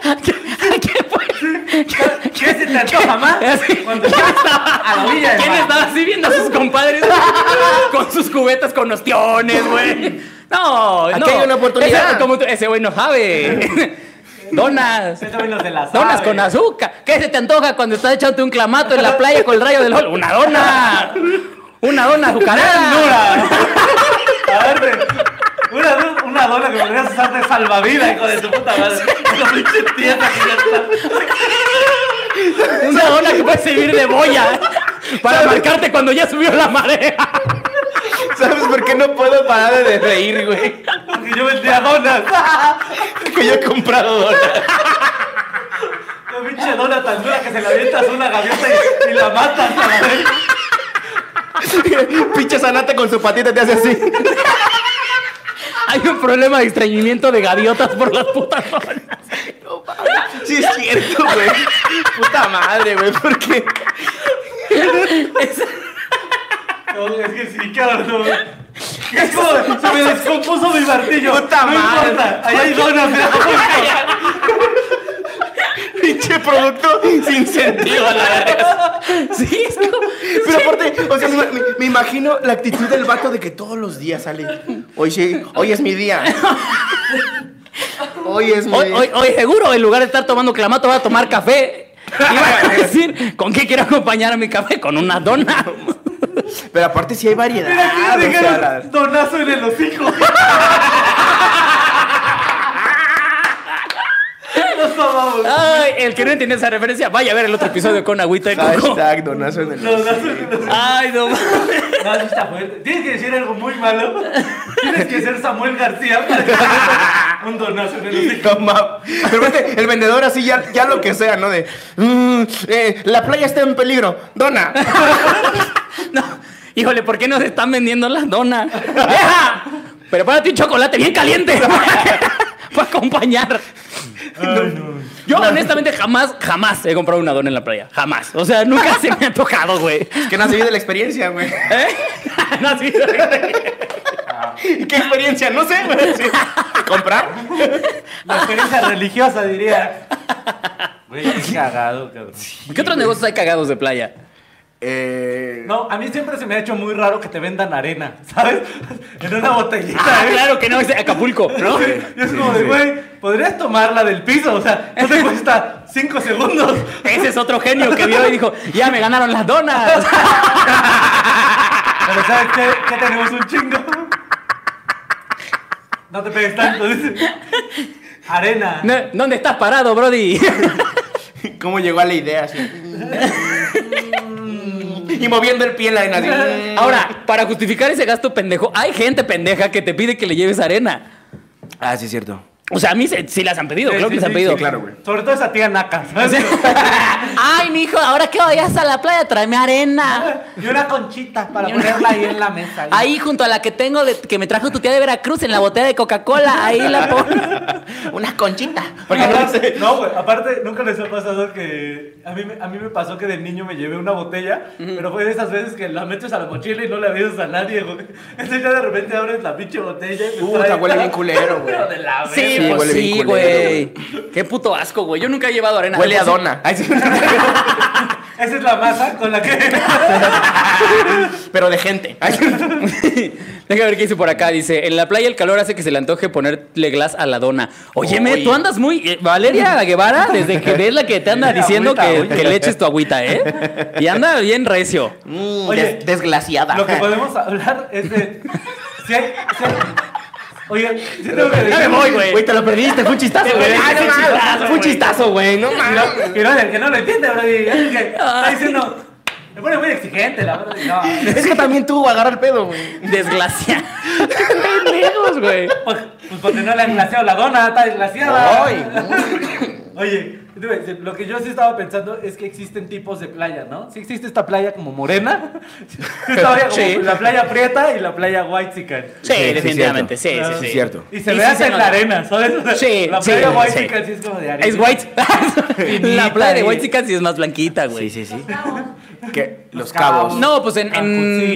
¿A quién fue? ¿Qué se te antoja más? (laughs) Así. Cuando ya estaba a la orilla del ¿Quién mar. estaba así viendo a sus compadres (laughs) con sus cubetas con ostiones, güey? No, Aquí no. hay una oportunidad. Ese, como ese güey no sabe. (laughs) Donas. Donas con azúcar. ¿Qué se te antoja cuando estás echándote un clamato en la playa con el rayo del sol? ¡Una dona! ¡Una dona azucarada! Dura. A ver, güey. Una, una dona que podrías usar de salvavidas, hijo de tu puta madre. Una pinche tienda que ya está. Que puede servir de boya para marcarte cuando ya subió la marea. ¿Sabes por qué no puedo parar de reír, güey? Porque yo vendía donas. Que yo he comprado donas. pinche dona tan dura que se la avientas a una gaviota y, y la matas a la vez. (laughs) Pinche Sanata con su patita te hace así. Hay un problema de estreñimiento de gaviotas por las putas zonas. Sí, es cierto, güey. Puta madre, güey. ¿Por qué? No, es que sí, cabrón. no. Es como, se me descompuso mi martillo. Puta no madre. importa, ahí hay donas. me da gusto. Pinche producto sin sentido, la verdad. Sí, es como... Pero aparte, o sea, me, me- me imagino la actitud del vato de que todos los días sale. Hoy sí, hoy es mi día. (laughs) Hoy es mi Hoy, hoy, hoy seguro, en lugar de estar tomando clamato, voy a tomar café. (laughs) Iba a decir, ¿con qué quiero acompañar a mi café? Con una dona. Pero aparte sí hay variedad. Mira, aquí donazo en el hocico. (laughs) Ay, el que no entiende esa referencia, vaya a ver el otro episodio con agüita de coco. Hashtag donazo en el Donazo en el hocico. Ay, no mames. No, sí está fuerte. Tienes que decir algo muy malo. Tienes que ser Samuel García para que te metas un donazo en el hocico. No, Pero aparte, el vendedor así ya, ya lo que sea, ¿no? De, "Mm, eh, la playa está en peligro, dona. No. Híjole, ¿por qué nos están vendiendo las donas? ¡Vieja! Prepárate un chocolate bien caliente (laughs) para acompañar. Yo honestamente jamás, jamás he comprado una dona en la playa. Jamás. O sea, nunca se me ha tocado, güey. Que no has vivido la experiencia, güey. ¿Eh? (laughs) No, sí. ¿Y qué experiencia? No sé, güey. Sí. ¿Comprar? La experiencia religiosa, diría. Güey, qué cagado, cabrón. ¿Qué otros negocios hay cagados de playa? Eh, No, a mí siempre se me ha hecho muy raro que te vendan arena, (laughs) ¿sabes? En una botellita, Ah, ¿eh? claro que no, es de Acapulco, ¿no? Sí, y es como de, güey, podrías tomarla del piso, o sea, no te cuesta 5 segundos. (laughs) Ese es otro genio que vio y dijo, ya me ganaron las donas. (laughs) Pero ¿sabes qué? Que tenemos un chingo. No te pegues tanto, dice. Arena. No, ¿Dónde estás parado, Brody? ¿Cómo llegó a la idea así? (laughs) y moviendo el pie en la arena. así. Ahora, para justificar ese gasto pendejo, hay gente pendeja que te pide que le lleves arena. Ah, sí, es cierto. O sea, a mí se- sí las han pedido, Sí, creo sí, que les han sí, pedido. sí, claro, güey. Sobre todo esa tía naca, ¿sabes? (laughs) Ay, mijo, ahora que vayas a la playa, tráeme arena. (laughs) Y una conchita para ponerla ahí en la (laughs) mesa. Ahí junto a la que tengo de- que me trajo tu tía de Veracruz en la botella de Coca-Cola, ahí la pongo. Una conchita. Porque no aparte, sé. no, güey, aparte, nunca les ha pasado que. A mí, me- a mí me pasó que de niño me llevé una botella, pero fue de esas veces que la metes a la mochila y no le avisas a nadie, güey. Entonces ya de repente abres la pinche botella y me Puta, trae- huele bien culero, güey. Pero de la Sí. Sí, pues huele sí, güey. Qué puto asco, güey. Yo nunca he llevado arena. Huele a dona. (laughs) Esa es la masa con la que. Pero de gente. (laughs) Deja ver qué dice por acá. Dice, en la playa el calor hace que se le antoje ponerle glass a la dona. Óyeme, Oye. tú andas muy... eh, Valeria Guevara, desde que es la que te anda diciendo agüita, que, agüita. que le eches tu agüita, ¿eh? Y anda bien recio. Mm, Oye, des- desglaciada. Lo que podemos hablar es de. Si hay. si hay- Oye, sí tengo que Ya me decir. voy, güey. Güey, te lo perdiste. Fue un chistazo, güey. Ay, Ay, fue no un mames, chistazo, Fue un güey. chistazo, güey. No mames. Que no, el que no lo entiende, bro, y es que (laughs) está diciendo. Me pone muy exigente, la verdad. No. Es que también tú agarra el pedo, güey. Desglaciada. Pendejos, güey. Pues, pues porque no le han glaseado la dona, está desglaciada. Ay. (laughs) Oye, lo que yo sí estaba pensando es que existen tipos de playa, ¿no? Sí existe esta playa como morena, (laughs) sí estaba como Sí. la playa prieta y la playa white chicken. Sí, sí, definitivamente. Sí, cierto. sí, sí. Cierto. Y se Y ve sí hasta se en la arena, ¿sabes? Sí, La sí, playa white sí. chicken sí es como de arena. Es white. (laughs) la playa de White Chicken sí es más blanquita, güey. Sí, sí, sí. Que los Los cabos. cabos. No, pues en.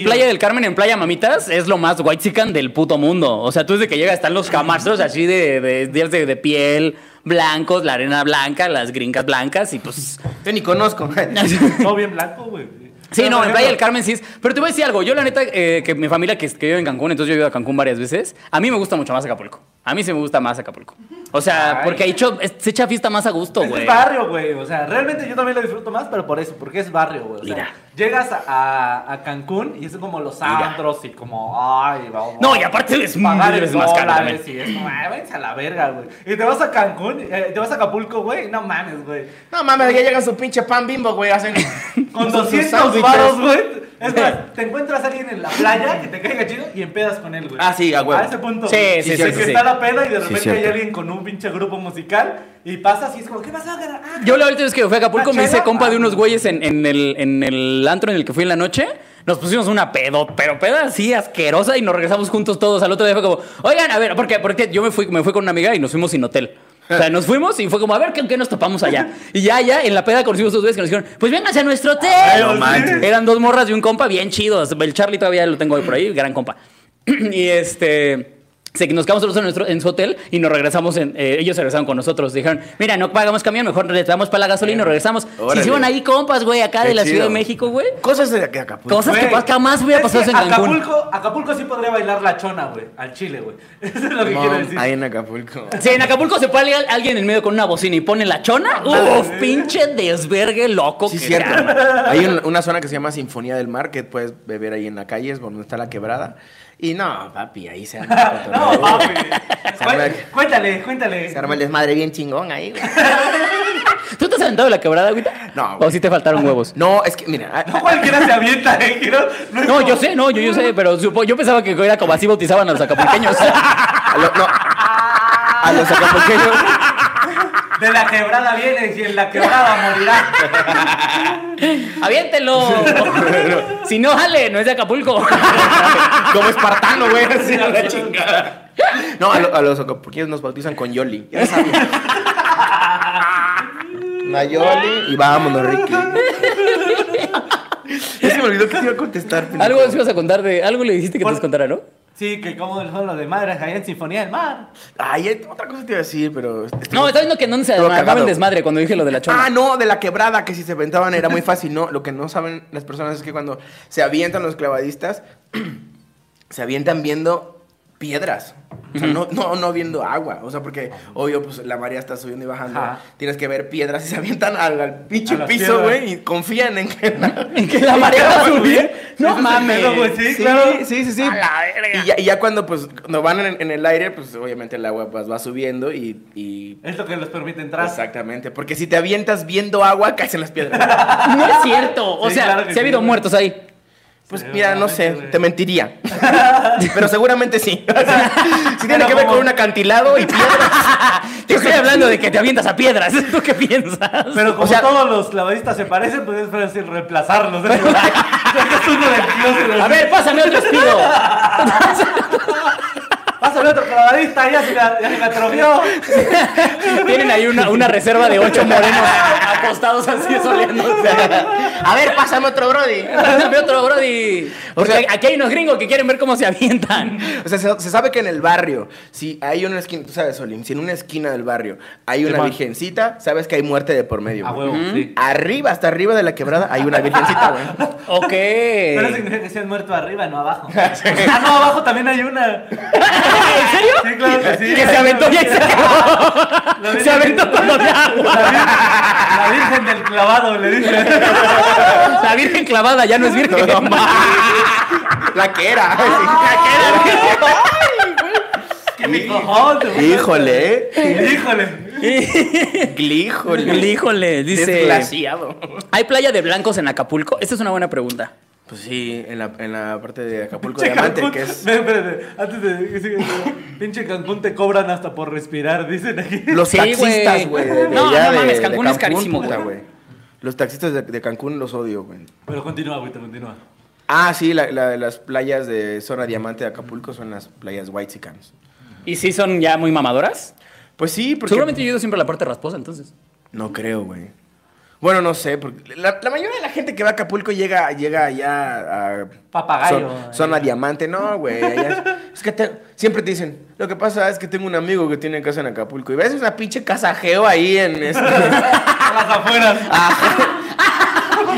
Playa del Carmen, en Playa Mamitas, es lo más white del puto mundo. O sea, tú desde que llegas están los camastros así de, de, de, de piel blancos, la arena blanca, las gringas blancas y pues... Yo ni conozco. (laughs) Todo bien blanco, güey. Sí, Pero, no, en Playa del Carmen sí es. Pero te voy a decir algo. Yo, la neta, eh, que mi familia que, que vive en Cancún, entonces yo he ido a Cancún varias veces. A mí me gusta mucho más Acapulco. A mí sí me gusta más Acapulco. O sea, Ay. porque ahí cho- es- se echa fiesta más a gusto, Es güey. el barrio, güey. O sea, realmente yo también lo disfruto más, pero por eso, porque es barrio, güey. O sea, Mira. llegas a, Cancún y es como los Mira. antros y como, ay, vamos. No, y aparte es pagar mil el veces más caro dólares también. y es como, ay, váyanse a la verga, güey. Y te vas a Cancún, eh, te vas a Acapulco, güey, no mames, güey. No mames, ya llega su pinche pan bimbo, güey. Hacen (laughs) Con (laughs) sus 200 sándwiches. baros, güey, Es más, (laughs) te encuentras a alguien en la playa que te caiga chido y empedas con él, güey. Ah, sí, a huevo. A ese punto. Sí, güey. sí, sí, que sí, sí. está la peda y de repente hay alguien con un pinche grupo musical y pasas y es como, ¿qué pasó? Ah, Yo la última vez que fui a Acapulco me hice compa de Ah. unos güeyes en, en el, en el antro en el que fui en la noche. Nos pusimos una pedo, pero peda así asquerosa y nos regresamos juntos todos. Al otro día fue como, oigan, a ver, porque, porque yo me fui, me fui con una amiga y nos fuimos sin hotel. O sea, nos fuimos y fue como, a ver, ¿qué, qué nos topamos allá? (laughs) Y ya, ya, en la peda conocimos dos güeyes que nos dijeron, pues vénganse a nuestro hotel. no manches. Eran dos morras y un compa bien chidos. El Charlie todavía lo tengo ahí por ahí, gran compa. (clears throat) y este... Se, nos quedamos nosotros en, nuestro, en su hotel y nos regresamos, en, eh, ellos se regresaron con nosotros. Dijeron, mira, no pagamos camión, mejor le damos para la gasolina y nos regresamos. Se Órale. hicieron ahí compas, güey, acá Qué de la Ciudad de. México, güey. Cosas de que Acapulco. Cosas que Güey, jamás pasado que eso en Cancún. Acapulco, Acapulco sí podría bailar la chona, güey. Al chile, güey. (laughs) Eso es lo que quiero decir. ahí en Acapulco. Si en Acapulco se pone al- alguien en medio con una bocina y pone la chona, (laughs) uff, pinche desvergue loco Sí, que cierto. se. Hay un- una zona que se llama Sinfonía del Mar que puedes beber ahí en la calle, es donde está la quebrada. Y no, papi, ahí se arma. (laughs) el No, papi. Se arma, Cué- (laughs) Cuéntale, cuéntale. se arma el desmadre bien chingón ahí, güey. (laughs) ¿Tú te has aventado la quebrada, güey? No, ¿O si te faltaron huevos? No, es que, mira. ah, No cualquiera se avienta, eh. Quiero, no, es No, como- yo sé, no, yo, yo sé, pero supo- yo pensaba que era como así bautizaban a los acapulqueños. a lo- no, a los acapulqueños. De la quebrada vienes y en la quebrada morirá. ¡Aviéntelo! (laughs) si no, jale, no es de Acapulco. (laughs) Como espartano, güey. Así a (laughs) la chingada. No, a, lo- a los acapulqueños nos bautizan con Yoli. Ya sabes. Nayoli y vámonos, Ricky. Ya se me olvidó que te iba a contestar. algo nos ibas a contar de. Algo le dijiste que te contara, ¿no? Sí, que como son los de madres allá en Sinfonía del Mar. Ay, eh, otra cosa te iba a decir, pero. estuvo- No, estaba viendo que en dónde se el desmadre cuando dije lo de la chona. Ah, no, de la quebrada, que si se aventaban era muy fácil. No, lo que no saben las personas es que cuando se avientan los clavadistas, (clears throat) se avientan viendo piedras. O sea, no, no, no viendo agua. O sea, porque obvio, pues la marea está subiendo y bajando. Ajá. Tienes que ver piedras y se avientan al, al pinche piso, güey, y confían en que. (laughs) ¿En que la (laughs) marea va a subir? No mames. pedo, güey, sí, Sí, claro. sí, sí, sí. A la verga. Y ya, y ya cuando pues cuando van en, en el aire, pues obviamente el agua pues, va subiendo y, y- Es lo que les permite entrar. Exactamente, porque si te avientas viendo agua, caes en las piedras. (laughs) No es cierto. O Sí, sea, claro se ha habido muertos ahí. Pues Sí, mira, no sé, güey. te mentiría. (laughs) Pero seguramente sí. Si tiene Pero que ver como- con un acantilado y piedras. (laughs) Te estoy hablando de que te avientas a piedras. (laughs) ¿Tú qué piensas? Pero como O sea- todos los clavadistas se parecen, pues es fácil reemplazarlos. ¿eh? Sacas uno del closet, A ver, pásame otro espido. Pásale otro clavadista, ya se la, ya se la atrofió. (laughs) Tienen ahí una, una reserva de ocho morenos acostados así soleándose. A ver, pásame otro Brody. Pásame otro, Brody. Porque O sea- aquí hay unos gringos que quieren ver cómo se avientan. O sea, se, se sabe que en el barrio, si hay una esquina, tú sabes, Olim, si en una esquina del barrio hay una virgencita, sabes que hay muerte de por medio. A güey. huevo, sí. Arriba, hasta arriba de la quebrada, hay una virgencita, güey. (laughs) Ok. Pero significa que se han muerto arriba, no abajo. (laughs) Ah, no, abajo también hay una. ¿En serio? Sí, claro que sí. Que se aventó y se quedó. La Se aventó con de agua. La virgen, la del clavado, le dice. La virgen clavada ya no es virgen. La que era. ¿Qué me cojón? Híjole. Híjole. Híjole. Híjole, dice. ¿Hay playa de blancos en Acapulco? Esta es una buena pregunta. Pues sí, en la, en la parte de Acapulco Pinche Diamante, Cancún. que es... Ven, espérate, antes de pinche Cancún te cobran hasta por respirar, dicen aquí. Los Sí, taxistas, güey. No, no mames, Cancún es carísimo, güey. Los taxistas de, de Cancún los odio, güey. Pero continúa, güey, te continúa. Ah, sí, la, la- las playas de zona diamante de Acapulco son las playas white Sicans. ¿Y si son ya muy mamadoras? Pues sí, porque... Seguramente yo he ido siempre a la parte rasposa, entonces. No creo, güey. Bueno, no sé, porque la, la mayoría de la gente que va a Acapulco llega, llega allá a... Papagayo. Zona, zona diamante, no, güey. (laughs) es, que te- siempre te dicen, lo que pasa es que tengo un amigo que tiene casa en Acapulco y ves una pinche casa geo ahí en (laughs) este... Las afueras.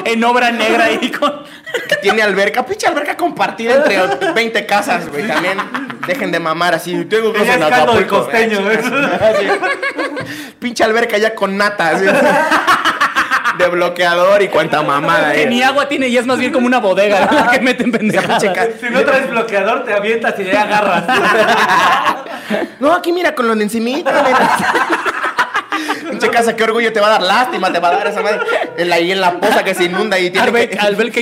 En obra negra ahí con. que tiene alberca, pinche alberca compartida entre 20 casas, güey. También dejen de mamar así. Tengo Ella en Acapulco. costeño. (laughs) Pinche alberca ya con nata, así. De bloqueador y cuanta mamada, Que eh. ni agua tiene y es más bien como una bodega en la que meten pendejadas. Si no traes bloqueador, te avientas y ya agarras. (laughs) No, aquí mira, con lo de encimita, pinche casa, qué orgullo te va a dar lástima, te va a dar esa madre. En la, y en la poza que se inunda y tiene Alber- que- alberca,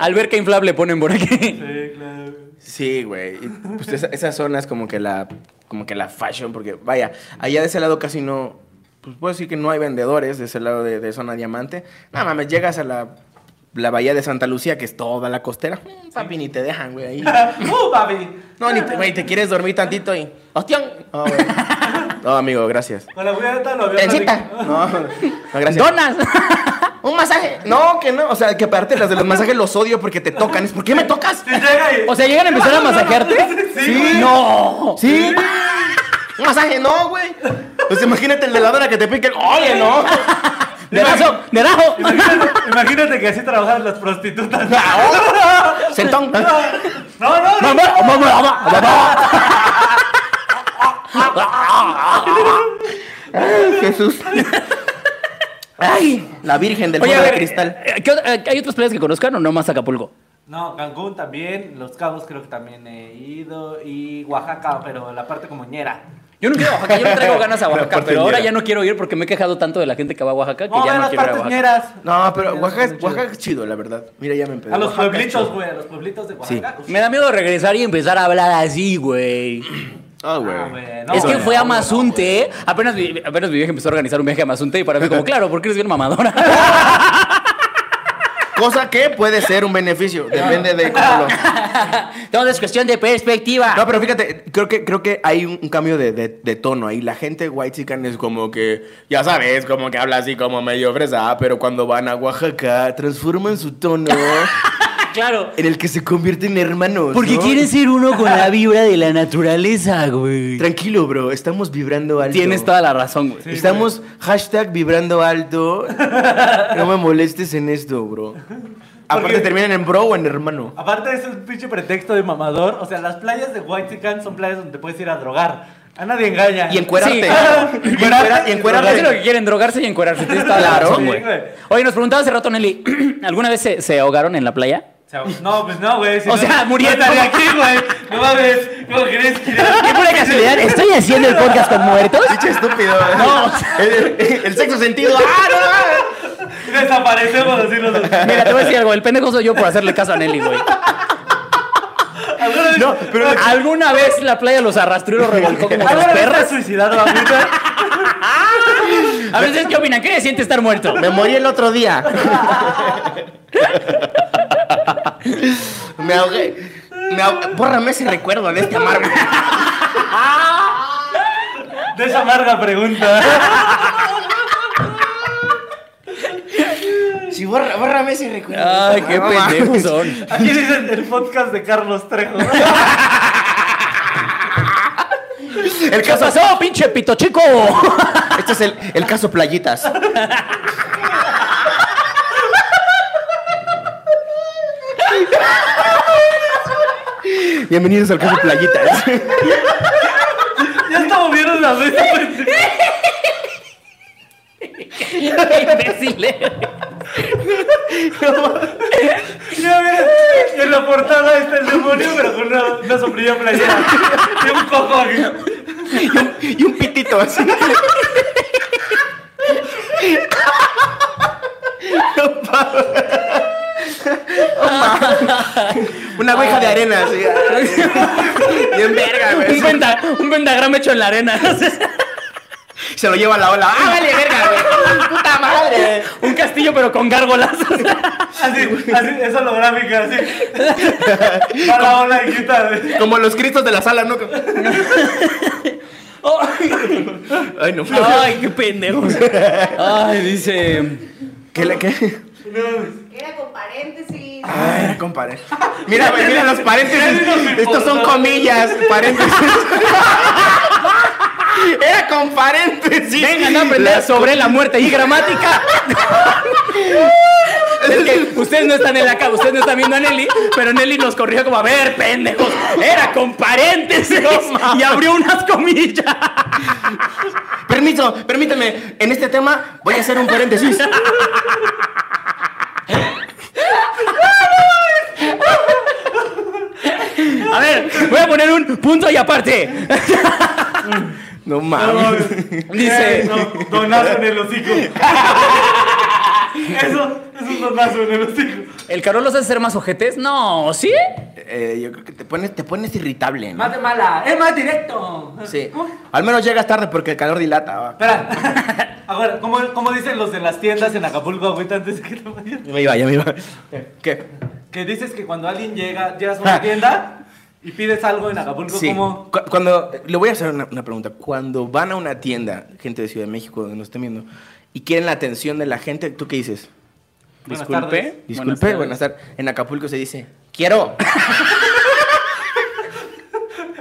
alberca inflable ponen por aquí. Sí, (laughs) claro. Sí, güey. Y, Pues esa, esa zona es como que la como que la fashion, porque vaya, allá de ese lado casi no, pues puedo decir que no hay vendedores de ese lado de, de zona diamante. Nada mames, llegas a la, la bahía de Santa Lucía, que es toda la costera. Mm, Papi, ni te dejan, güey, ahí. (laughs) ¡Uh, papi! No, ni te, güey, te quieres dormir tantito y... ¡Hostión! No, güey. (laughs) No, amigo, gracias. Con la abuelita lo había Trencita. No, no, gracias. ¡Donas! (laughs) Un masaje. No, que no. O sea, que aparte las de los masajes los odio porque te tocan. Es, ¿por qué me tocas? Sí, llega y... O sea, ¿llegan a empezar a masajearte? Sí. ¡No! ¿Sí? Un masaje, no, güey. Pues imagínate el de la dona que te pique. Oye, no. (laughs) ¡De rajo! ¡De rajo! Imagínate, imagínate que así trabajan las prostitutas. Sentón. No, no, no. ¡Mamá! ¡Mamá! ¡Mamá! Jesús. Ay, la Virgen del Oye, a de ver, Cristal. eh, ¿qué otra- eh, ¿hay otras playas que conozcan o no más Acapulco? No, Cancún también, Los Cabos creo que también he ido y Oaxaca, pero la parte como ñera. Yo no quiero a Oaxaca, yo no traigo ganas a (laughs) Oaxaca, pero ahora ya no quiero ir porque me he quejado tanto de la gente que va a Oaxaca que No, ya no las quiero ir a Oaxaca. ñeras. No, pero Oaxaca, es chido, la verdad. Mira, ya me empezó. A los Oaxaca pueblitos, güey, a los pueblitos de Oaxaca. Uf. Me da miedo regresar y empezar a hablar así, güey. (clears throat) Ah, güey. Ah, güey, no, es que fue a no, Mazunte, apenas, mi, apenas mi vieja empezó a organizar un viaje a Mazunte y para mí como, (laughs) claro, porque eres bien mamadora. (laughs) Cosa que puede ser un beneficio. Depende de cómo lo. (laughs) Todo es cuestión de perspectiva. No, pero fíjate, creo que, creo que hay un, un cambio de, de- de tono ahí. La gente white es como que, ya sabes, como que habla así como medio fresa, pero cuando van a Oaxaca transforman su tono claro. en el que se convierten en hermanos. Porque ¿no? quieres ser uno con la (laughs) vibra de la naturaleza, güey. Tranquilo, bro, estamos vibrando alto. Tienes toda la razón, güey. Estamos hashtag vibrando alto. (laughs) No me molestes en esto, bro. Aparte Porque- terminan en bro o en hermano. Aparte es un pinche pretexto de mamador. O sea, las playas de White son playas donde te puedes ir a drogar. A nadie engaña. Y encuerarte. Sí. (laughs) Y encuera- y encuerarte. Es lo que quieren, drogarse y encuerarse. La Claro. razón, güey. Sí, güey. Oye, nos preguntaba hace rato, Nelly, (clears throat) ¿alguna vez se, se ahogaron en la playa? O sea, no, pues no, güey. si O no- sea, murieron. No aquí, güey. No mames. ¿Cómo crees que ¿Qué pura casualidad? ¿Estoy haciendo el podcast con muertos? Pinche estúpido. No. El, el sexto sentido. (laughs) ¡Ah, desaparecemos así los dos? Mira, te voy a decir algo. El pendejo soy yo por hacerle caso a Nelly, güey. ¿Alguna vez, No, pero- ¿Alguna vez la playa los arrastró y los revolcó como los ¿Alguna vez te has perros? suicidado, amiguita? A veces, ¿qué opinan? ¿Qué se siente estar muerto? no! Me morí el otro día. (laughs) (laughs) Me ahogué. Me ahogué. Bórrame ese recuerdo de este amargo. De esa amarga pregunta. Sí, borra, bórrame ese recuerdo. Ay, qué pendejos son. Aquí dicen el podcast de Carlos Trejo. El ¿Qué caso, pasó, pinche pito chico? este es el, el caso Playitas. Bienvenidos al caso Playitas. ya estamos viendo la vez. Imbécil, eh. Ya miren, en la portada está el demonio, pero con una, una sombrilla playera. Y un. Y un, y un pitito así. (laughs) (laughs) Una ouija de arena, así. (laughs) Bien verga, Un, güey. penta- un pentagrama hecho en la arena. (laughs) Se lo lleva a la ola. ¡Ah, vale, verga, güey! ¡Puta madre! Un castillo, pero con gárgolas. Así, así, es holográfica, así. Va la ola y quita. Como los cristos de la sala, ¿no? Ay, no. Ay, qué pendejos. Ay, dice. ¿Qué le qué? Era con paréntesis. Ay, era con pare- (laughs) Mira, mira los paréntesis. Estos son comillas, paréntesis. (laughs) Era con paréntesis. Vengan a aprender La- sobre la muerte y gramática. (laughs) Es que ustedes no están en la cama, ustedes no están viendo a Nelly, pero Nelly nos corrió como, a ver, pendejos, era con paréntesis y abrió unas comillas. Permiso, permíteme. En este tema voy a hacer un paréntesis. A ver, voy a poner un punto y aparte. (laughs) No No, mames. Dice- Eh, no, donazo en el hocico. (laughs) Eso es un donazo en el hocico. ¿El calor los hace ser más ojetes? No, ¿sí? Eh, yo creo que te pones, te pones irritable, ¿no? Más de mala, es más directo. Sí. ¿Cómo? Al menos llegas tarde porque el calor dilata. Espera. (laughs) Ahora, ¿cómo, ¿cómo dicen los de las tiendas en Acapulco, agüita, antes de que te vayas? Ya me iba, ya me iba. ¿Qué? Que dices que cuando alguien llega, llegas a una tienda y pides algo en Acapulco, Sí. Cuando, le voy a hacer una, una pregunta. Cuando van a una tienda, gente de Ciudad de México, donde nos estén viendo, y quieren la atención de la gente, ¿tú qué dices? Buenas Disculpe. tardes. Disculpe, tardes. buenas tardes. En Acapulco se dice, quiero. (laughs)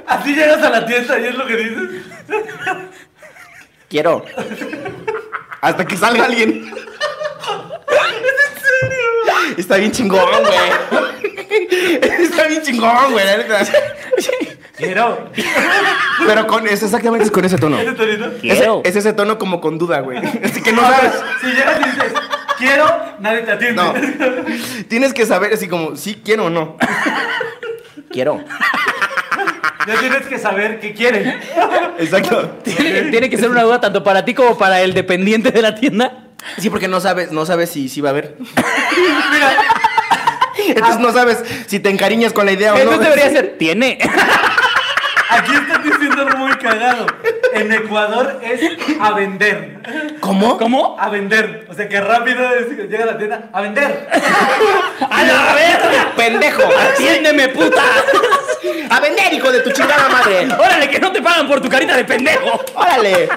Así llegas a la tienda y es lo que dices. (laughs) quiero. Hasta que salga alguien. (laughs) Está bien chingón, güey. (laughs) Está bien chingón, güey. Quiero. Pero con, es exactamente es con ese tono. ¿Ese tonito? Quiero. Es, es ese tono como con duda, güey. Así que no sabes. Si llegas y dices, quiero, nadie te atiende. No. (laughs) Tienes que saber así como, sí quiero o no. Quiero. Ya tienes que saber qué quieren. Exacto. Tiene, tiene que ser una duda tanto para ti como para el dependiente de la tienda. Sí, porque no sabes, no sabes si, si va a haber. (laughs) Entonces no sabes si te encariñas con la idea o no. Entonces debería ser, tiene. (laughs) Aquí estás diciendo algo muy cagado. En Ecuador es a vender. ¿Cómo? ¿Cómo? A vender. O sea que rápido llega a la tienda a vender. (laughs) ¡A la verga! ¡Pendejo! ¡Atiéndeme, puta! ¡A vender, hijo de tu chingada madre! ¡Órale, que no te pagan por tu carita de pendejo! ¡Órale!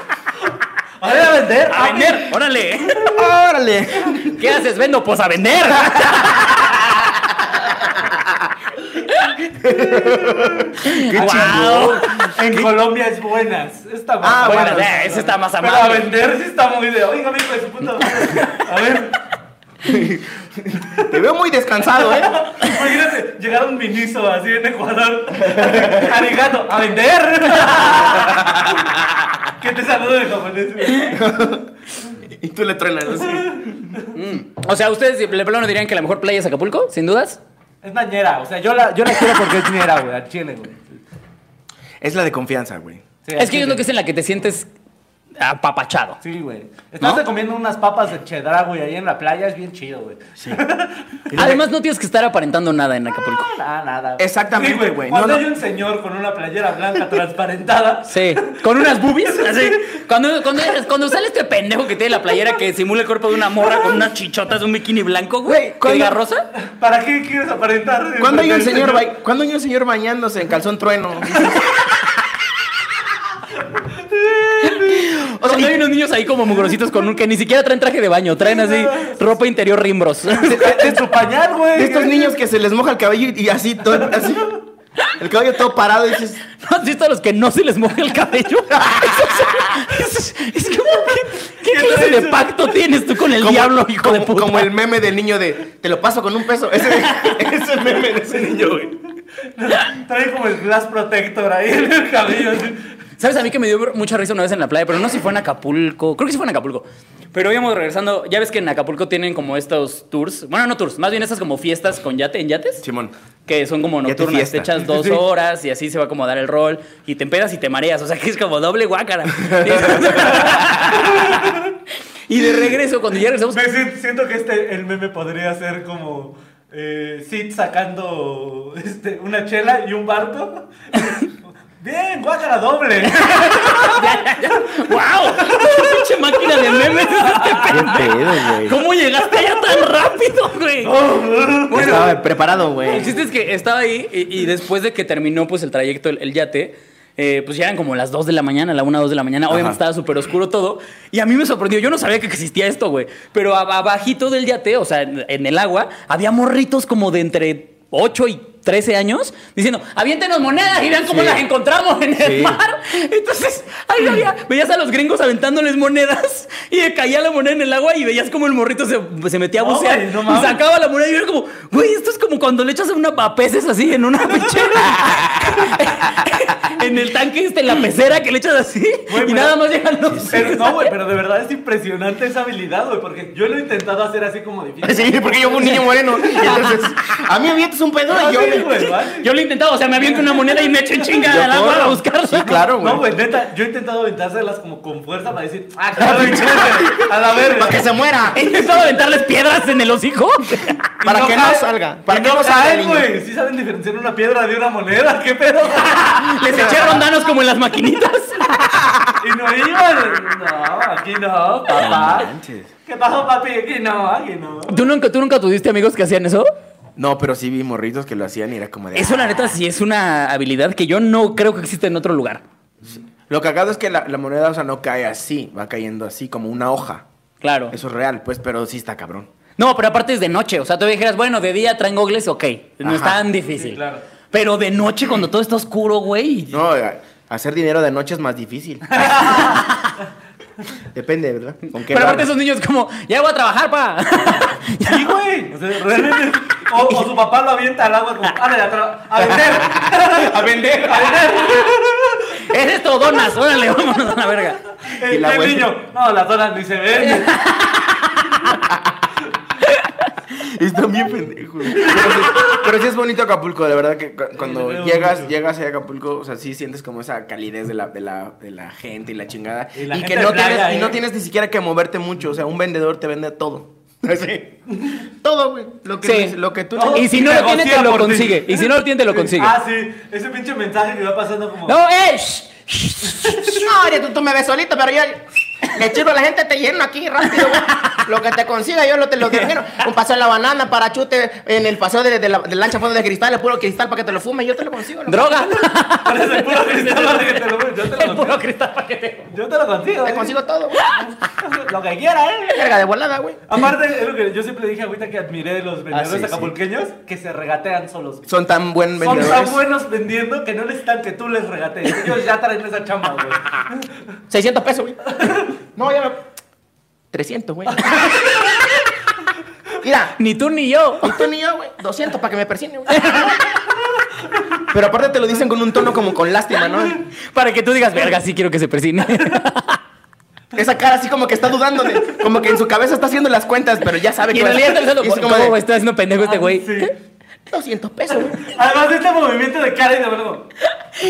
A ver, a vender. ¡A vender! ¡Órale! ¡Órale! ¿Qué haces? Vendo, pues a vender. ¡Qué chingón! En Colombia es buenas. Está más Ah, Bueno, bueno, ya, ese está más Pero a amable. vender sí está muy de. Oiga, hijo de su puta madre. A ver, Te veo muy descansado, ¿eh? imagínate llegar a un miniso así en Ecuador. (laughs) Arigato, a vender. (laughs) que te saludo en japonés. güey. (laughs) Y tú le truenas así. O sea, ¿ustedes de plano dirían que la mejor playa es Acapulco? Sin dudas. Es nañera, o sea, yo la, yo la quiero porque es ñera, güey, al chile, güey. Es la de confianza, güey. Sí, es que yo creo que es en la que te sientes apapachado. Sí, güey. Estás ¿No? comiendo unas papas de cheddar, güey, ahí en la playa, es bien chido, güey. (laughs) Además, no tienes que estar aparentando nada en Acapulco. Nada, nada. güey. Exactamente, Sí, güey. Cuando No, no. hay un señor con una playera blanca transparentada, (laughs) Sí, con unas boobies, (laughs) así. Cuando, cuando, cuando sale este pendejo que tiene la playera que simula el cuerpo de una morra con unas chichotas de un bikini blanco, güey. Güey, ¿Que ¿cuándo- diga rosa? ¿para qué quieres aparentar? ¿Cuándo hay un señor, ba- ¿cuándo hay un señor bañándose en calzón trueno? O sea, no hay unos niños ahí como mugrositos con un que ni siquiera traen traje de baño, traen así ropa interior rimbros. En su pañal, güey. De estos niños que se les moja el cabello y, así, todo, así. El cabello todo parado y dices, ¿No has visto a los que no se les moja el cabello? (laughs) Es, es- es como que, ¿qué ¿Qué clase de pacto tienes tú con el diablo, hijo como, de puta? como el meme del niño de, te lo paso con un peso. Ese, ese meme de ese niño, güey. Trae como el glass protector ahí en el cabello. ¿Sabes a mí que me dio mucha risa una vez en la playa? Pero no sé si fue en Acapulco. Creo que sí fue en Acapulco. Pero íbamos regresando. Ya ves que en Acapulco tienen como estos tours. Bueno, no tours, más bien estas como fiestas con yate en yates. Simón. Que son como nocturnas. Te echas (laughs) dos horas y así se va a acomodar el rol. Y te empedas y te mareas. O sea que es como doble guácara. (laughs) y de regreso, cuando ya regresamos. Me siento que este, el meme podría ser como eh, Sid sacando este, una chela y un barco. (laughs) Bien, guácala doble. (laughs) ¡Wow! ¡Pinche máquina de memes es este ¿Qué pendejo! pedo, güey? ¿Cómo llegaste allá tan rápido, güey? Estaba preparado, El güey. chiste es que estaba ahí y, y después de que terminó pues el trayecto, el, el yate, eh, pues ya eran como las 2 de la mañana, la 1, 2 de la mañana. Obviamente Ajá. estaba súper oscuro todo. Y a mí me sorprendió. Yo no sabía que existía esto, güey. Pero ab- abajito del yate, o sea, en, en el agua, había morritos como de entre 8 y 13 años diciendo, aviéntenos monedas y vean cómo Sí. las encontramos en el Sí. mar. Entonces, ahí había, veías a los gringos aventándoles monedas y le caía la moneda en el agua y veías como el morrito se, se metía a No, bucear güey, no y sacaba la moneda y era como, güey, esto es como cuando le echas una a peces así en una pechera. (laughs) en el tanque este, en la pecera que le echas así Güey, y nada más llegan los... Pero no, güey, pero de verdad es impresionante esa habilidad, güey, porque yo lo he intentado hacer así como difícil. Sí, porque yo fui un niño (laughs) moreno. Y entonces, a mí avientas un pedo y yo güey. Yo lo he intentado, o sea, me aviento una moneda y me echo en chinga Yo al agua a buscarla. Sí, claro, güey. No, güey, neta, yo he intentado aventárselas como con fuerza para decir, ah, (laughs) claro, chévere, a la verga. Para que se muera. He intentado aventarles piedras en el hocico. (laughs) Para que no salga. Para que no salga güey. Sí saben diferenciar una piedra de una moneda, (laughs) qué pedo. Les eché rondanos como en las maquinitas. Y no iban. No, aquí no, papá. ¿Qué pasó, papi? Aquí no, aquí no. ¿Tú nunca, ¿Tú nunca tuviste amigos que hacían eso? No, pero sí vi morritos que lo hacían y era como de. Eso, la neta, sí es una habilidad que yo no creo que exista en otro lugar. Lo cagado es que la, la moneda, o sea, no cae así, va cayendo así, como una hoja. Claro. Eso es real, pues, pero sí está cabrón. No, pero aparte es de noche. O sea, tú dijeras, bueno, de día traen gogles, ok. No es tan difícil. Sí, claro. Pero de noche, cuando todo está oscuro, güey. No, hacer dinero de noche es más difícil. (laughs) (laughs) Depende, ¿verdad? ¿Con qué Pero aparte esos niños como, ya voy a trabajar, pa. Sí, güey. O sea, realmente. O, o su papá lo avienta al agua como, a, a vender. (laughs) A vender. A vender. es esto, donas, órale, vámonos a la verga. El, Y la el niño, no, las donas ni se ven. (laughs) Están bien pendejos. Pero sí, pero sí es bonito Acapulco, de verdad que cu- cuando Sí, llegas, mucho. llegas a Acapulco, o sea, sí sientes como esa calidez de la, de la, de la gente y la chingada. Y la Y, gente que no playa, tienes, y no ¿eh? tienes ni siquiera que moverte mucho. O sea, un vendedor te vende todo. Así. Todo, güey. Lo que, Sí. lo que tú Todo. Y si no lo tiene, te lo por ti. consigue. Y si no lo tiene, te lo consigue. Ah, sí. Ese pinche mensaje que va pasando como. No, eh. shh, No, oye, tú, tú me ves solito, pero yo le chico a la gente, te lleno aquí rápido, güey. Lo que te consiga, yo lo te lo (laughs) termino. Un paseo en la banana, parachute en el paseo de, de la de lancha fondo de cristal, el puro cristal para que te lo fumes, yo te lo consigo. loco. Droga. (laughs) Parece el puro cristal para que te lo Yo te (laughs) El lo puro cristal para que te. Yo te lo consigo. Te eh. consigo todo, güey. Lo que quiera, eh. Verga de volada, güey. Aparte, es lo que yo siempre dije ahorita que admiré de los vendedores Ah, sí, acapulqueños, que se regatean solos. Son tan buen Son vendedores. tan buenos vendiendo que no necesitan que tú les regatees. Ellos ya traen esa chamba, güey. 600 pesos, güey. No, ya me... 300, güey. Mira, Ni tú ni yo. ni tú ni yo, güey. 200 para que me persigne, güey. Pero aparte te lo dicen con un tono como con lástima, ¿no? Para que tú digas, verga, sí quiero que se persine. Esa cara así como que está dudando de... Como que en su cabeza está haciendo las cuentas, pero ya sabe Y que... en realidad está pensando, y es como ¿cómo de, está haciendo pendejo este güey? Sí. 200 pesos, güey. Además de este movimiento de cara y de vergo.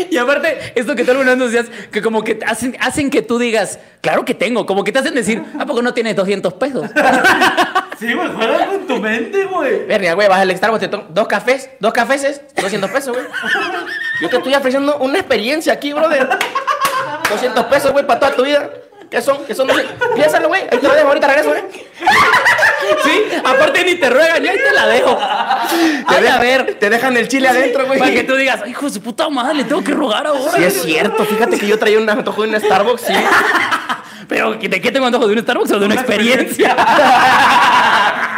Y aparte, esto que tú alguna vez nos decías, que como que hacen, hacen que tú digas, claro que tengo, como que te hacen decir, ¿a poco no tienes 200 pesos? (laughs) Sí, güey, juegas con tu mente, güey. Verga, güey, vas al Starbucks, te dos cafés, dos cafés es 200 pesos, güey. Yo te estoy ofreciendo una experiencia aquí, brother. 200 pesos, güey, para toda tu vida. ¿Qué son? ¿Qué son? Piénsalo, güey. Ahí te lo dejo, ahorita regreso, güey. (laughs) Sí, aparte ni te ruegan, yo ahí te la dejo. Te, Ay, deja- a ver, te dejan el chile adentro, güey. para que tú digas, hijo de su puta madre, le tengo que rogar ahora. Sí, es cierto. Fíjate que yo traía un antojo de una Starbucks, sí. (laughs) Pero, ¿de qué tengo antojo? ¿De un Starbucks o de una experiencia? (laughs)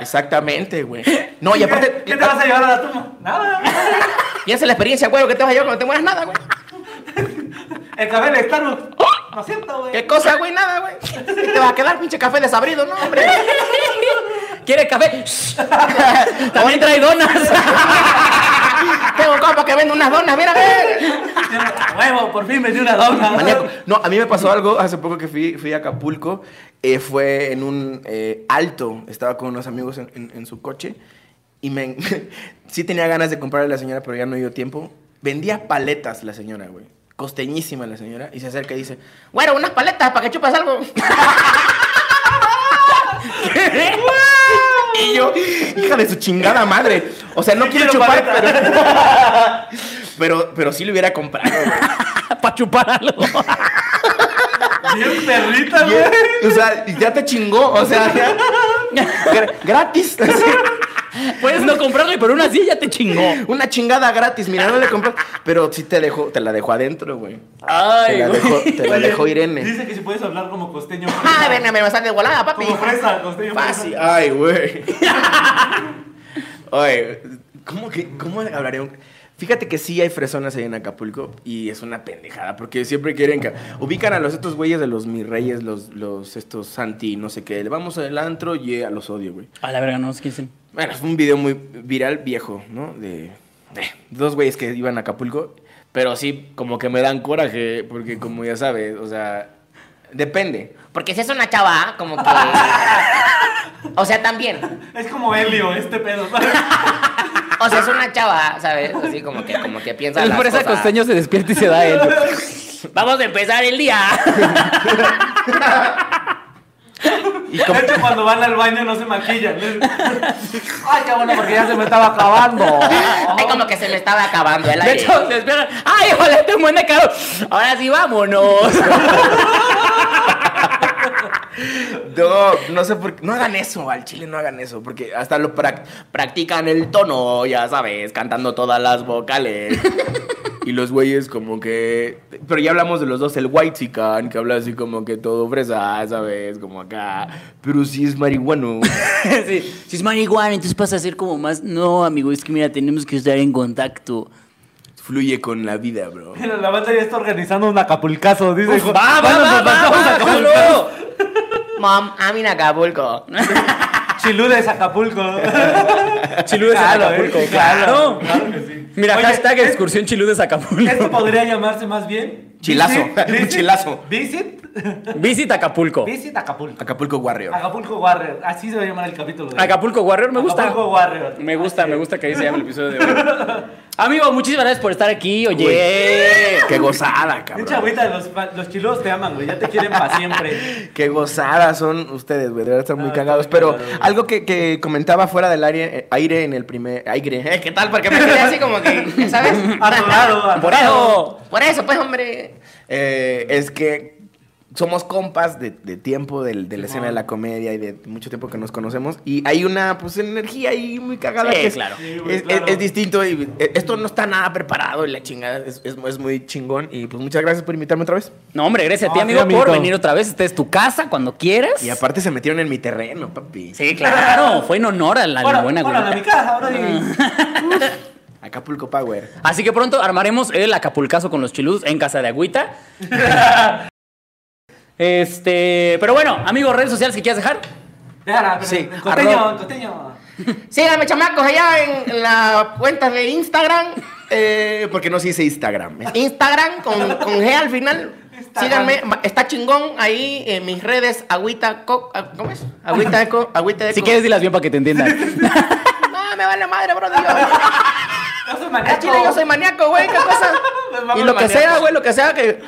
Exactamente, güey. No, y aparte, ¿Qué te vas a llevar a la tumba? Nada. piensa en la experiencia, güey, que te vas a llevar cuando te mueras nada, güey. El café de Starbucks. No siento, güey. ¿Qué cosa, güey? Nada, güey. Te va a quedar pinche café desabrido, ¿no, hombre? ¿Quiere café? (laughs) También trae donas. Tengo un compa que vende unas donas, mira, huevo, por fin vendí una dona. Maníaco. No, a mí me pasó algo hace poco que fui, fui a Acapulco. eh, fue en un eh, alto. Estaba con unos amigos en, en- en su coche. Y me, (laughs) sí tenía ganas de comprarle a la señora, pero ya no dio tiempo. Vendía paletas la señora, güey. Costeñísima la señora. Y se acerca y dice, bueno, unas paletas para que chupas algo. (laughs) y yo, hija de su chingada madre. O sea, no quiero quiero chupar, paleta. pero, (laughs) pero, pero sí lo hubiera comprado. (laughs) Para chupar algo. Bien perrita, güey. O sea, ya te chingó, o sea, ya- gratis. Puedes no comprarle, pero una así ya te chingó. una chingada gratis, mira, no le compró. Pero sí te dejó, te la dejó adentro, güey. Te Ay, la güey. dejó, te la dejó Irene. Dice que si puedes hablar como costeño. Ah, venga, me vas a de volada, papi. Como fresa, costeño. Fácil. fresa. Ay, güey. (laughs) Oye, ¿cómo que, cómo hablaré? un- Fíjate que sí hay fresonas ahí en Acapulco y es una pendejada porque siempre quieren que ubican a los estos güeyes de los mis reyes, los, los estos Santi, no sé qué. Le vamos al antro y a los odio, güey. A la verga, no quién son. Bueno, fue un video muy viral viejo, ¿no? De, de dos güeyes que iban a Acapulco, pero sí como que me dan coraje porque como ya sabes, o sea, depende. Porque si es una chava, como que (laughs) o sea, también. Es como Helio, este pedo. O sea, es una chava, ¿sabes? Así como que, como que piensa El cosas. costeño se despierta y se da él. (laughs) Vamos a empezar el día. (laughs) Y como- De hecho, cuando van al baño no se maquillan. Ay, qué bueno, porque ya se me estaba acabando. Ay, como que se me estaba acabando el De aire. hecho, se despiertan. ¡Ay, tengo buena caro! Ahora sí, vámonos. No, no sé por qué. No hagan eso, al chile no hagan eso. Porque hasta lo prac- practican el tono, ya sabes, cantando todas las vocales. Y los güeyes como que... Pero ya hablamos de los dos, el White que habla así como que todo fresa, ¿sabes? Como acá. Pero sí es marihuano. (laughs) sí. Si es marihuana, entonces pasa a ser como más. No, amigo, es que mira, tenemos que estar en contacto. Fluye con la vida, bro. (laughs) Mira, la banda ya está organizando un acapulcazo. Dice, Uf, va, va, "Bueno, va, va, Acapulco". (laughs) Mom, I'm in Acapulco. Chiludes Acapulco. Chiludes Claro, en Acapulco, eh, claro. Claro que sí. Mira, Oye, hashtag es- excursión Chiludes Acapulco. Esto podría llamarse más bien. Chilazo, Visit- (laughs) un visit- chilazo. Visit. (laughs) Visit Acapulco. Visit Acapulco. Acapulco Warrior. Acapulco Warrior. Así se va a llamar el capítulo. de. Acapulco Warrior, me gusta. Acapulco Warrior. Me gusta, Así me gusta que ahí se llame el episodio de hoy. (laughs) Amigo, muchísimas gracias por estar aquí. Oye. Qué gozada, cabrón. agüita, los, fa- los chiludos te aman, güey. Ya te quieren para siempre. (laughs) Qué gozada son ustedes, güey. De verdad están muy Ah, cagados. Pero algo que, que comentaba fuera del aire, eh, aire en el primer. Aire. Eh, ¿Qué tal? Porque me quedé así como que, ¿sabes? Atorado, Por eso. Por eso, pues, hombre. Eh, es que somos compas de, de tiempo de, la escena de la comedia y de mucho tiempo que nos conocemos. Y hay una pues energía ahí muy cagada. Sí, que es, claro. Sí, güey, es, claro. es- es distinto. Y eh, esto no está nada preparado y la chingada es, es- es muy chingón. Y pues muchas gracias por invitarme otra vez. No, hombre, gracias a ti, No, amigo, sí, por venir otra vez. Esta es tu casa cuando quieras. Y aparte se metieron en mi terreno, papi. Sí, claro. Fue en honor a la Bueno, buena bueno, a mi casa, ahora sí. (laughs) Acapulco Power. Así que pronto armaremos el acapulcazo con los chilus en casa de agüita. (laughs) este, pero bueno, amigos, redes sociales que quieras dejar. Déjala, pero Sí, costeño, costeño. Síganme, chamacos, allá en, la cuenta de Instagram. Eh, porque no se dice Instagram. Es (laughs) Instagram con, con G al final. Instagram. Síganme, está chingón ahí en mis redes, agüita, co, ah, ¿cómo es? Agüita eco, agüita eco. Si quieres, dilas bien para que te entiendan. (laughs) No, me vale madre, bro, digo. (laughs) Yo soy A maníaco. Chile yo soy maníaco, güey, qué cosa. Mama (laughs) Y lo que maníaco. sea, güey, lo que sea, que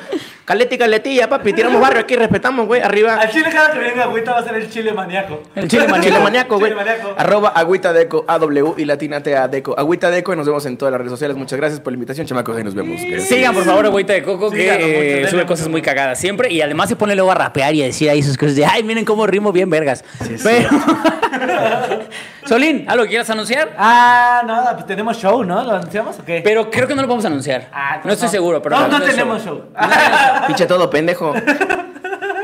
caleti, caletilla, papi, tiramos barrio aquí, respetamos, güey, arriba. Al chile cada que venga agüita va a ser el chile maníaco. El chile maníaco. Chile maníaco, güey. (laughs) Chile maníaco. Arroba agüita deco, AW y latina TA deco. Agüita deco y nos vemos en todas las redes sociales. Muchas gracias por la invitación, chamacos. Ahí nos vemos. Gracias. Sigan, por favor, Agüita de Coco, que eh, denle sube cosas muy cagadas siempre. Y además se pone luego a rapear y a decir ahí sus cosas de, ay, miren cómo rimo bien vergas. Pero... (laughs) Solín, ¿algo que quieras anunciar? Ah, nada, pues tenemos show, ¿no? ¿Lo anunciamos o qué? Pero creo que no lo vamos a anunciar. Ah, no estoy seguro, pero... No, no tenemos show. show. (laughs) Pinche todo pendejo.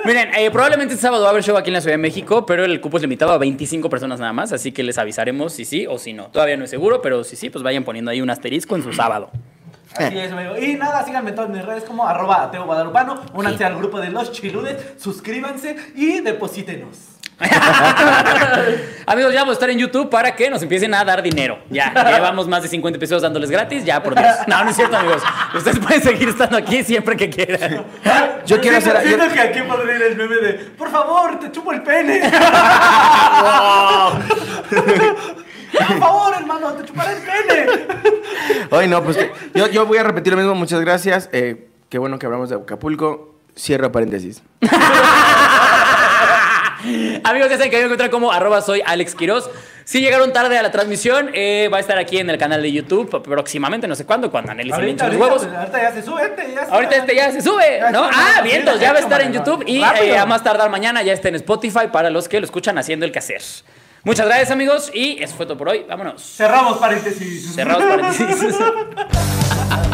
Miren, eh, probablemente este sábado va a haber show aquí en la Ciudad de México, pero el cupo es limitado a 25 personas nada más, así que les avisaremos si sí o si no. Todavía no es seguro, pero si sí, pues vayan poniendo ahí un asterisco en su sábado. Así es, amigo. Y nada, síganme en todas mis redes como arroba ateo guadalupano. Únanse al grupo de los chiludes, suscríbanse y deposítenos. (laughs) Amigos, ya vamos a estar en YouTube para que nos empiecen a dar dinero. Ya, llevamos más de 50 episodios dándoles gratis, ya por Dios. No, no es cierto, amigos. Ustedes pueden seguir estando aquí siempre que quieran. Yo quiero Siento- hacer. Siento yo- que aquí podría ir el meme de Por favor, te chupo el pene. (laughs) Por favor, hermano, te chuparé el pene. Hoy no, pues que- yo, yo voy a repetir lo mismo. Muchas gracias. Eh, qué bueno que hablamos de Acapulco. Cierro paréntesis. (laughs) (laughs) Amigos, ya saben que me encuentran como arroba soy Alex Quiroz. Si llegaron tarde a la transmisión, eh, va a estar aquí en el canal de YouTube próximamente, no sé cuándo, cuando le hinche Ahorita, los ahorita, huevos. pues, ahorita ya se sube, este ya se Ahorita este ya se sube, Ya ¿no? Ah, bien, ya, va a estar en YouTube y eh, a más tardar mañana ya está en Spotify para los que lo escuchan haciendo el quehacer. Muchas gracias, amigos, y eso fue todo por hoy. Vámonos. Cerramos paréntesis. Cerrados paréntesis. (laughs)